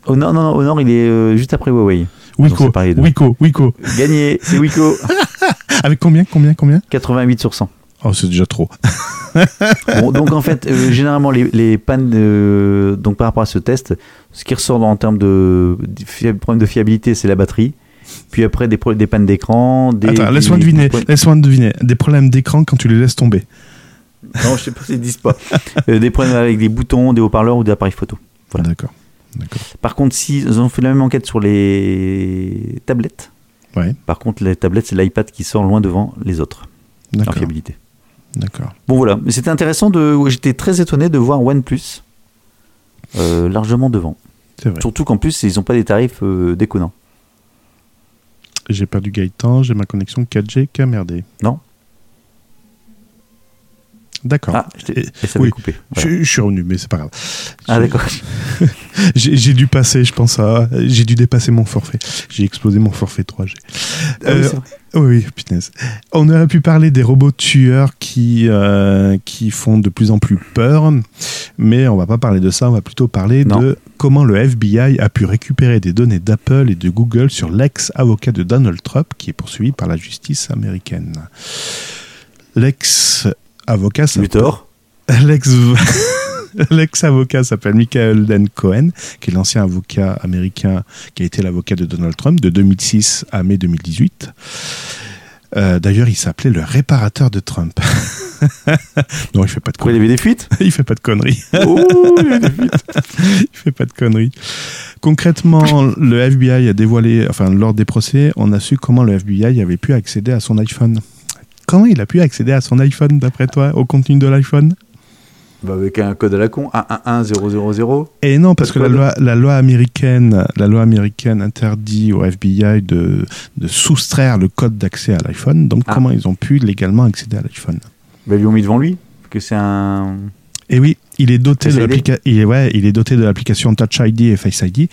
Oh non, non, Honor, il est euh, juste après Huawei. Pareil, deux. Wiko, Wiko. Gagné, c'est Wiko. Avec combien, combien, combien? 88 sur 100. Oh, c'est déjà trop. Bon, donc en fait, euh, généralement, les, les pannes, euh, donc par rapport à ce test, ce qui ressort en termes de, de problème de fiabilité, c'est la batterie. Puis après, des, des pannes d'écran. Des, Attends, laisse-moi deviner. des problèmes- Laisse-moi deviner. Des problèmes d'écran quand tu les laisses tomber. Non, je sais pas s'ils disent pas. Euh, des problèmes avec des boutons, des haut-parleurs ou des appareils photo. Voilà. D'accord. D'accord. Par contre, si ils ont fait la même enquête sur les tablettes, Ouais. par contre, les tablettes, c'est l'iPad qui sort loin devant les autres en D'accord. fiabilité. D'accord. Bon voilà, mais c'était intéressant de. J'étais très étonné de voir OnePlus euh, largement devant. C'est vrai. Surtout qu'en plus, ils n'ont pas des tarifs euh, déconnants. J'ai perdu Gaëtan, j'ai ma connexion 4G qui a merdé. Non D'accord. Ah, Et- et ça oui. m'a coupé. Voilà. Je, je suis revenu, mais c'est pas grave. Ah J'ai- d'accord. J'ai dû passer, je pense à. J'ai dû dépasser mon forfait. J'ai explosé mon forfait 3G. Ah oui, Euh. Oui, oui, punaise. On aurait pu parler des robots tueurs qui, euh, qui font de plus en plus peur, mais on va pas parler de ça, on va plutôt parler Non. de comment le FBI a pu récupérer des données d'Apple et de Google sur l'ex-avocat de Donald Trump qui est poursuivi par la justice américaine. L'ex-avocat s'appelle- Luthor. L'ex- L'ex-avocat s'appelle Michael Dan Cohen, qui est l'ancien avocat américain qui a été l'avocat de Donald Trump de 2006 à mai 2018. Euh, D'ailleurs, il s'appelait le réparateur de Trump. non, il fait pas de Pourquoi il y conneries. avait des fuites? Il fait pas de conneries. Oh, il avait des fuites. il fait pas de conneries. Concrètement, le FBI a dévoilé, enfin, lors des procès, on a su comment le FBI avait pu accéder à son iPhone. Comment il a pu accéder à son iPhone, d'après toi, au contenu de l'iPhone Bah, avec un code à la con, 111000. Et non, parce que la loi, la loi américaine, la loi américaine interdit au FBI de, de soustraire le code d'accès à l'iPhone. Donc, Ah. comment ils ont pu légalement accéder à l'iPhone? Bah, ils lui ont mis devant lui. Que c'est un. Et oui, il est doté de l'application. Il est ouais, il est doté de l'application Touch ID et Face ID,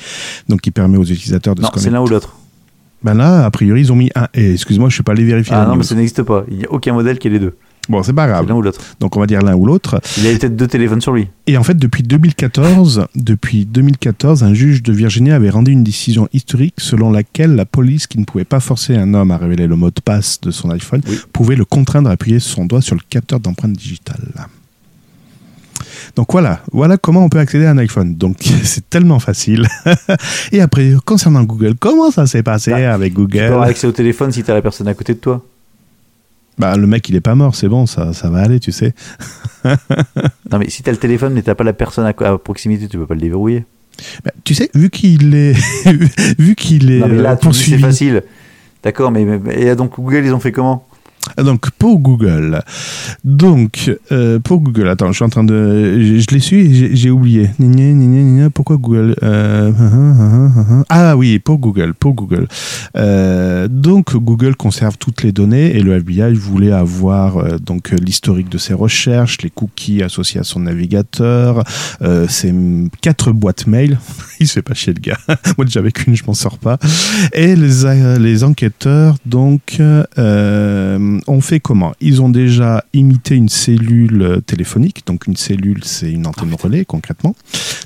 donc qui permet aux utilisateurs de Non, se c'est connecter. l'un ou l'autre. Ben là, a priori, ils ont mis un. Et excuse-moi, je suis pas allé vérifier. Ah non, mais ça n'existe pas. Il n'y a aucun modèle qui ait les deux. Bon, c'est pas grave. l'un ou l'autre. Donc, on va dire l'un ou l'autre. Il avait peut-être deux téléphones sur lui. Et en fait, depuis 2014, depuis 2014, un juge de Virginie avait rendu une décision historique selon laquelle la police, qui ne pouvait pas forcer un homme à révéler le mot de passe de son iPhone, Oui. pouvait le contraindre à appuyer son doigt sur le capteur d'empreinte digitale. Donc voilà, voilà comment on peut accéder à un iPhone. Donc c'est tellement facile. Et après, concernant Google, comment ça s'est passé Bah, avec Tu peux avoir Google accès au téléphone si t'as la personne à côté de toi. Bah le mec il est pas mort, c'est bon, ça, ça va aller, tu sais. Non, mais si t'as le téléphone mais t'as pas la personne à, à proximité, tu peux pas le déverrouiller. Bah, tu sais, vu qu'il est, vu qu'il est non, mais là, tu dis, c'est poursuivi. facile. D'accord, mais, mais- et donc Google, ils ont fait comment? Donc pour Google, donc euh, pour Google, attends, je suis en train de, je, je l'ai su, et j'ai- oublié. Pourquoi Google Euh, Ah oui, pour Google, pour Google. Euh, donc Google conserve toutes les données et le FBI voulait avoir donc l'historique de ses recherches, les cookies associés à son navigateur, ses quatre boîtes mail. Il se fait pas chier le gars. Moi déjà avec une, je m'en sors pas. Et les, les enquêteurs, donc, ont fait comment? Ils ont déjà imité une cellule euh, téléphonique. Donc, une cellule, c'est une antenne relais, concrètement.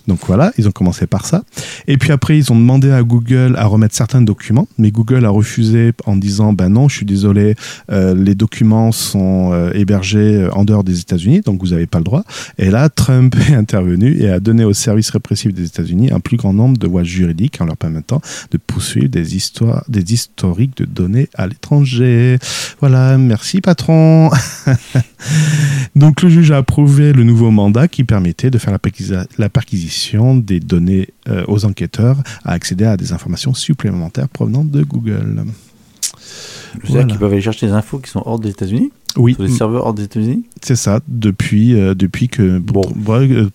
Donc, voilà, ils ont commencé par ça. Et puis après, ils ont demandé à Google à remettre certains documents. Mais Google a refusé en disant Ben non, je suis désolé, euh, les documents sont euh, hébergés euh, en dehors des États-Unis, donc vous n'avez pas le droit. Et là, Trump est intervenu et a donné aux services répressifs des États-Unis un plus grand nombre de voies juridiques en leur permettant de poursuivre des histoires, des historiques de données à l'étranger. Voilà, merci patron. Donc le juge a approuvé le nouveau mandat qui permettait de faire la, perquisition des données euh, aux enquêteurs à accéder à des informations supplémentaires provenant de Google. C'est-à-dire Voilà. qu'ils peuvent aller chercher des infos qui sont hors des États-Unis Oui, Sur des serveurs hors des États-Unis c'est ça, depuis, euh, depuis que Bon.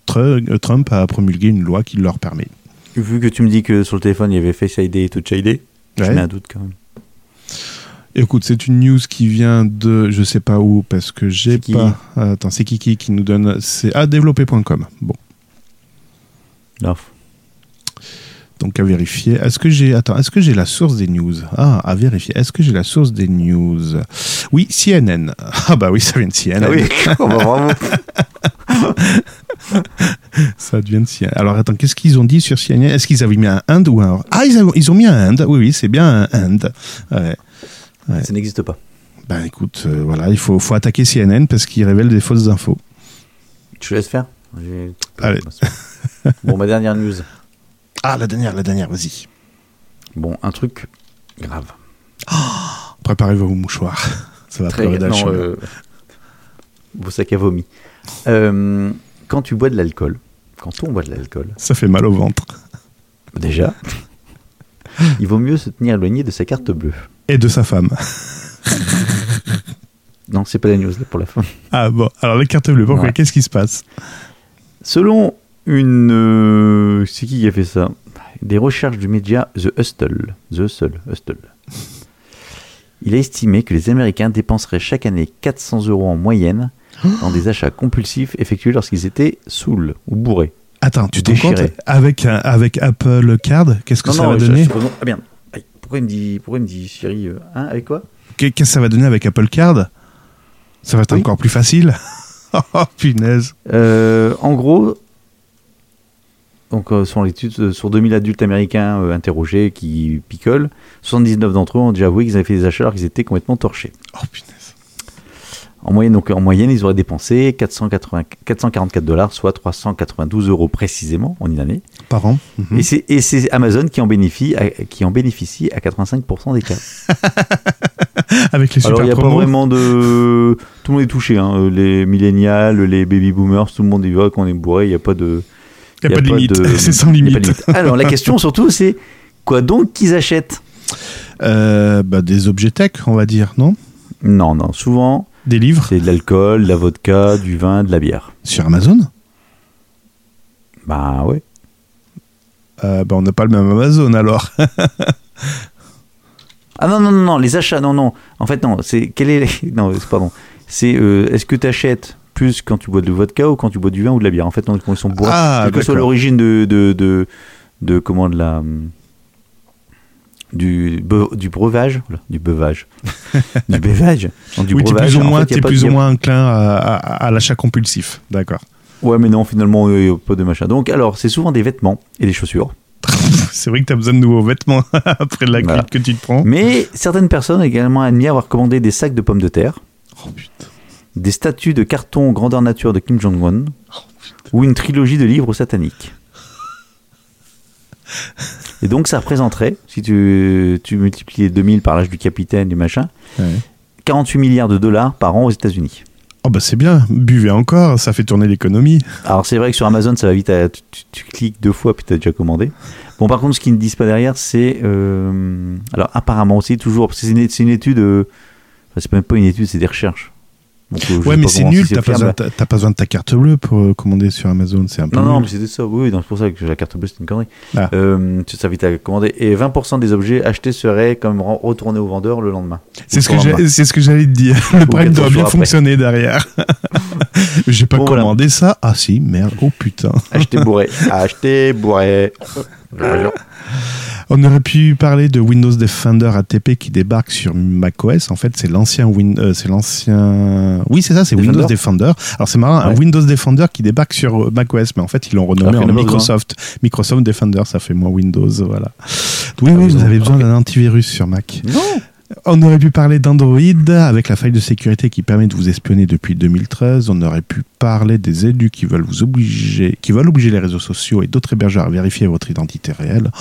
Tr- Trump a promulgué une loi qui leur permet. Vu que tu me dis que sur le téléphone, il y avait Face ID et Touch ID, je Ouais. mets un doute quand même. Écoute, c'est une news qui vient de je sais pas où parce que j'ai pas. Attends, c'est Kiki qui nous donne. C'est développer.com. Bon, Non. donc à vérifier. Est-ce que j'ai. Attends, est-ce que j'ai la source des news? Ah, à vérifier. Est-ce que j'ai la source des news? Oui, CNN. Ah, bah oui, ça vient de CNN. Ah oui, oh, bah, bravo. Ça vient de CNN. Alors attends, qu'est-ce qu'ils ont dit sur CNN Est-ce qu'ils avaient mis un and ou un. Ah, ils, ont- ils ont mis un and. Oui, oui, c'est bien un and. Ouais. Ça n'existe pas. Ben écoute, euh, voilà, il faut, faut attaquer CNN parce qu'ils révèlent des fausses infos. Je te laisse faire. Allez. Bon, ma dernière news. Ah, la dernière, la dernière, vas-y. Bon, un truc grave. Préparez vos mouchoirs. Ça va Très non, euh, vos sacs à vomi. Euh, quand tu bois de l'alcool, quand on boit de l'alcool, Ça fait mal au ventre. déjà, il vaut mieux se tenir éloigné de sa carte bleue. Et de sa femme. Non, c'est pas la news là pour la fin. Ah bon, alors les cartes bleues, pourquoi Ouais. Qu'est-ce qui se passe? Selon une. euh, c'est qui qui a fait ça? Des recherches du média The Hustle. The Hustle. Hustle. Il a estimé que les Américains dépenseraient chaque année 400 euros en moyenne dans des achats compulsifs effectués lorsqu'ils étaient saouls ou bourrés. Attends, tu te rends Déchiré. compte avec, avec Apple Card, qu'est-ce que ça va je- donner? je- non, ah merde. Pourquoi il me dit, pourquoi il me dit Siri euh, hein, avec quoi Qu'est- Qu'est-ce que ça va donner avec Apple Card? Ça va être Oui. encore plus facile. oh punaise. Euh, En gros, donc euh, sur l'étude euh, sur 2000 adultes américains euh, interrogés qui picolent, 79 d'entre eux ont déjà avoué qu'ils avaient fait des achats alors qu'ils étaient complètement torchés. Oh punaise. En moyenne, donc, en moyenne, ils auraient dépensé 480 444 dollars, soit 392 euros précisément en une année. Par an. Et c'est- Et c'est Amazon qui en bénéficie, à, qui en bénéficie à 85% des cas. Avec les Alors il n'y a pas vraiment de, tout le monde est touché, hein. Les millénials, les baby boomers, tout le monde y va qu'on est bourré. Il n'y a pas de, Il n'y a, pas de limite. C'est sans y a pas de limite. limite. Alors la question surtout, c'est quoi donc qu'ils achètent? Euh, bah, des objets tech, on va dire, non? Non, non. Souvent, Des livres? c'est de l'alcool, de la vodka, du vin, de la bière. sur Amazon? Bah ouais. Euh, bah, On n'a pas le même Amazon alors. Ah non, non, non, non, les achats, non, non. En fait, non, c'est. Quel est. les- Non, c'est- pardon. C'est. euh, Est-ce que tu achètes plus quand tu bois de vodka ou quand tu bois du vin ou de la bière? En fait, non, quand ils sont bourrés. Ah, que soit l'origine de, de, de, de. Comment de la. Du, be- du breuvage, du beuvage, du bévage, non, du oui, t'es breuvage. plus ou en moins, fait, t'es pas plus ou moins inclin à, à- à l'achat compulsif. D'accord. Ouais, mais non, finalement, il n'y a pas de machin. Donc, alors, c'est souvent des vêtements et des chaussures. C'est vrai que t'as besoin de nouveaux vêtements après la Voilà. que tu te prends. Mais certaines personnes ont également admis avoir commandé des sacs de pommes de terre, Oh putain. des statues de carton grandeur nature de Kim Jong-un Oh, ou une trilogie de livres sataniques. Et donc ça représenterait, si tu, tu multiplies les 2000 par l'âge du capitaine du machin, Ouais. 48 milliards de dollars par an aux États-Unis. Oh bah c'est bien, buvez encore, ça fait tourner l'économie. Alors c'est vrai que sur Amazon ça va vite, à- tu, tu- cliques deux fois puis tu as déjà commandé. Bon par contre ce qu'ils ne disent pas derrière c'est... euh, alors apparemment aussi toujours, parce que c'est une, étude... euh, c'est même pas une étude, c'est des recherches. Donc, euh, Ouais, mais c'est nul, si t'as pas, besoin- pas de ta carte bleue pour euh, commander sur Amazon, c'est un peu Non, non, mais c'était ça, oui, oui, donc c'est pour ça que la carte bleue c'était une connerie. Ah. Euh, tu t'invites à commander. Et 20% des objets achetés seraient quand même re- retournés au vendeur le lendemain. C'est ce, c'est ce que j'allais te dire. Le Prime 14 doit bien fonctionner derrière. j'ai pas Bon, voilà. commandé ça. Ah si, merde, oh putain. Acheter bourré. Acheter bourré. On aurait pu parler de Windows Defender ATP qui débarque sur macOS. En fait, c'est l'ancien Win, euh, c'est l'ancien. Oui, c'est ça, c'est Windows Defender. Alors c'est marrant, un. Windows Defender qui débarque sur euh, macOS, mais en fait ils l'ont renommé Alors qu'il en y en a pas Microsoft. Microsoft Defender, ça fait moins Windows, voilà. Oui, Ah, oui, ils vous avez besoin d'un antivirus sur Mac. Non. On aurait pu parler d'Android avec la faille de sécurité qui permet de vous espionner depuis 2013. On aurait pu parler des élus qui veulent vous obliger, qui veulent obliger les réseaux sociaux et d'autres hébergeurs à vérifier votre identité réelle.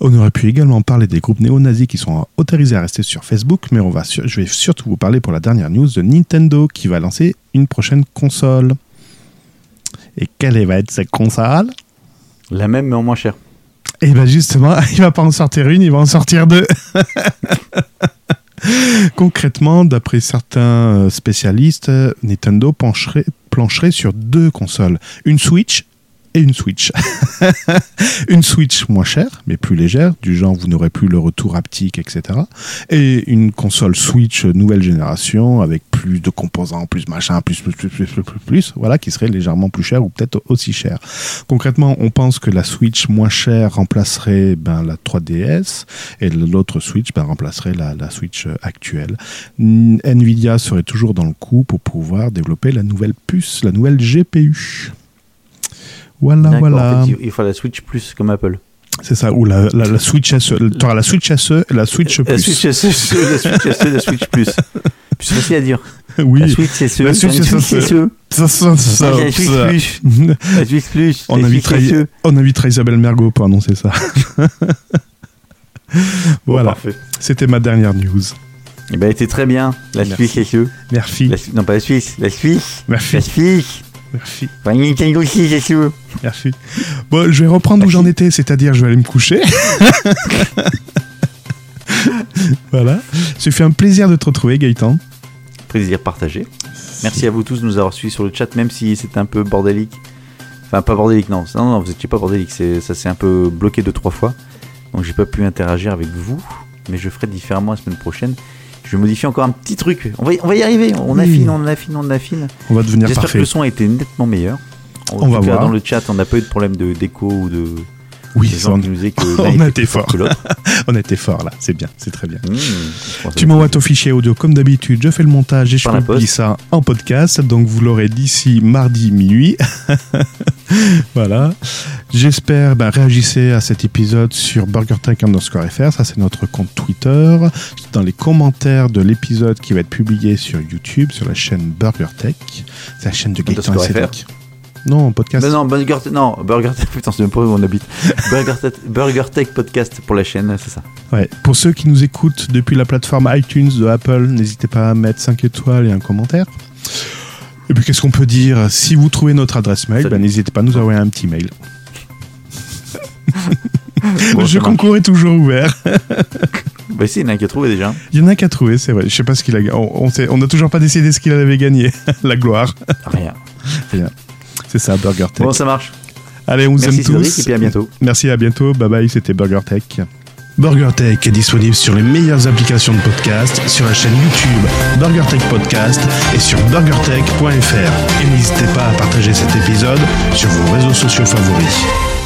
On aurait pu également parler des groupes néo-nazis qui sont autorisés à rester sur Facebook, mais on va je vais surtout vous parler pour la dernière news de Nintendo qui va lancer une prochaine console. Et quelle va être cette console? La même, mais en moins cher. Et ben justement, il va pas en sortir une, il va en sortir deux. Concrètement, d'après certains euh, spécialistes, Nintendo plancherait sur deux consoles, une Switch et une Switch. une Switch moins chère, mais plus légère, du genre vous n'aurez plus le retour haptique, etc. Et une console Switch nouvelle génération avec plus de composants, plus machin, plus, plus, plus, plus, plus, plus, plus, voilà, qui serait légèrement plus cher ou peut-être aussi cher. Concrètement, on pense que la Switch moins chère remplacerait ben, la 3DS et l'autre Switch ben, remplacerait la, Switch actuelle. Nvidia serait toujours dans le coup pour pouvoir développer la nouvelle puce, la nouvelle GPU. Voilà, voilà. en fait, il- faut la Switch plus comme Apple. C'est ça, ou la, la, la Switch SE. Tu auras la Switch SE et la Switch La Plus. Switch SE, la Switch SE, la Switch Plus. Plus facile à dire. oui. La Switch SE, La la Switch SE. Ça, ça, ça, la Switch. Plus, la Switch Plus, On la invitera, Isabelle Mergot pour annoncer ça. voilà, c'était ma dernière news. Eh ben, était très bien. La. Switch SE. Merci, La non, pas la Suisse, la Suisse. merci, La Suisse. Merci, Enfin, Nintendo 6 SE. merci. Bon, je vais reprendre où j'en étais, c'est-à-dire je vais aller me coucher. voilà. Ça fait un plaisir de te retrouver, Gaëtan. Plaisir partagé. Merci à vous tous de nous avoir suivis sur le chat, même si c'était un peu bordélique. Enfin, pas bordélique, non. Non, non, vous étiez pas bordélique. c'est- Ça s'est un peu bloqué deux, trois fois. Donc, j'ai pas pu interagir avec vous. Mais je ferai différemment la semaine prochaine. Je vais modifier encore un petit truc. On va y, on va y arriver. On affine, on affine, on affine. On va devenir J'espère que le son a été nettement meilleur. En On tout va cas, voir. Dans le chat, on n'a pas eu de problème de d'écho ou de. Oui, gens on, qui nous que on a était été fort. on a été fort là, c'est bien, c'est très bien. Mmh, Tu m'envoies ton fichier audio comme d'habitude, je fais le montage et je publie ça en podcast, donc vous l'aurez d'ici mardi minuit. voilà. J'espère, ben, réagissez à cet épisode sur BurgerTech underscore FR, ça c'est notre compte Twitter, dans les commentaires de l'épisode qui va être publié sur YouTube, sur la chaîne BurgerTech, c'est la chaîne de Gaëtan et. Non, podcast. Mais non, Burger non, Burger Tech, putain, c'est même pas où on habite. Burger, Tech- Burger Tech Podcast pour la chaîne, c'est ça. Ouais. Pour ceux qui nous écoutent depuis la plateforme iTunes de Apple, n'hésitez pas à mettre 5 étoiles et un commentaire. Et puis qu'est-ce qu'on peut dire? Si vous trouvez notre adresse mail, ben, n'hésitez pas à nous envoyer un petit mail. Bon, Le marche. concours est toujours ouvert. Bah, si, il y en a un qui a trouvé déjà. Il y en a qu'à trouver, c'est vrai. Je sais pas ce qu'il a. On, n'a toujours pas décidé ce qu'il avait gagné. la gloire. Rien. C'est ça, Burger Tech. Bon, ça marche. Allez, on vous Merci aime Cédric, tous. et puis à bientôt. Merci, à bientôt. Bye bye. C'était Burger Tech. BurgerTech est disponible sur les meilleures applications de podcast, sur la chaîne YouTube BurgerTech Podcast et sur burgertech.fr. Et n'hésitez pas à partager cet épisode sur vos réseaux sociaux favoris.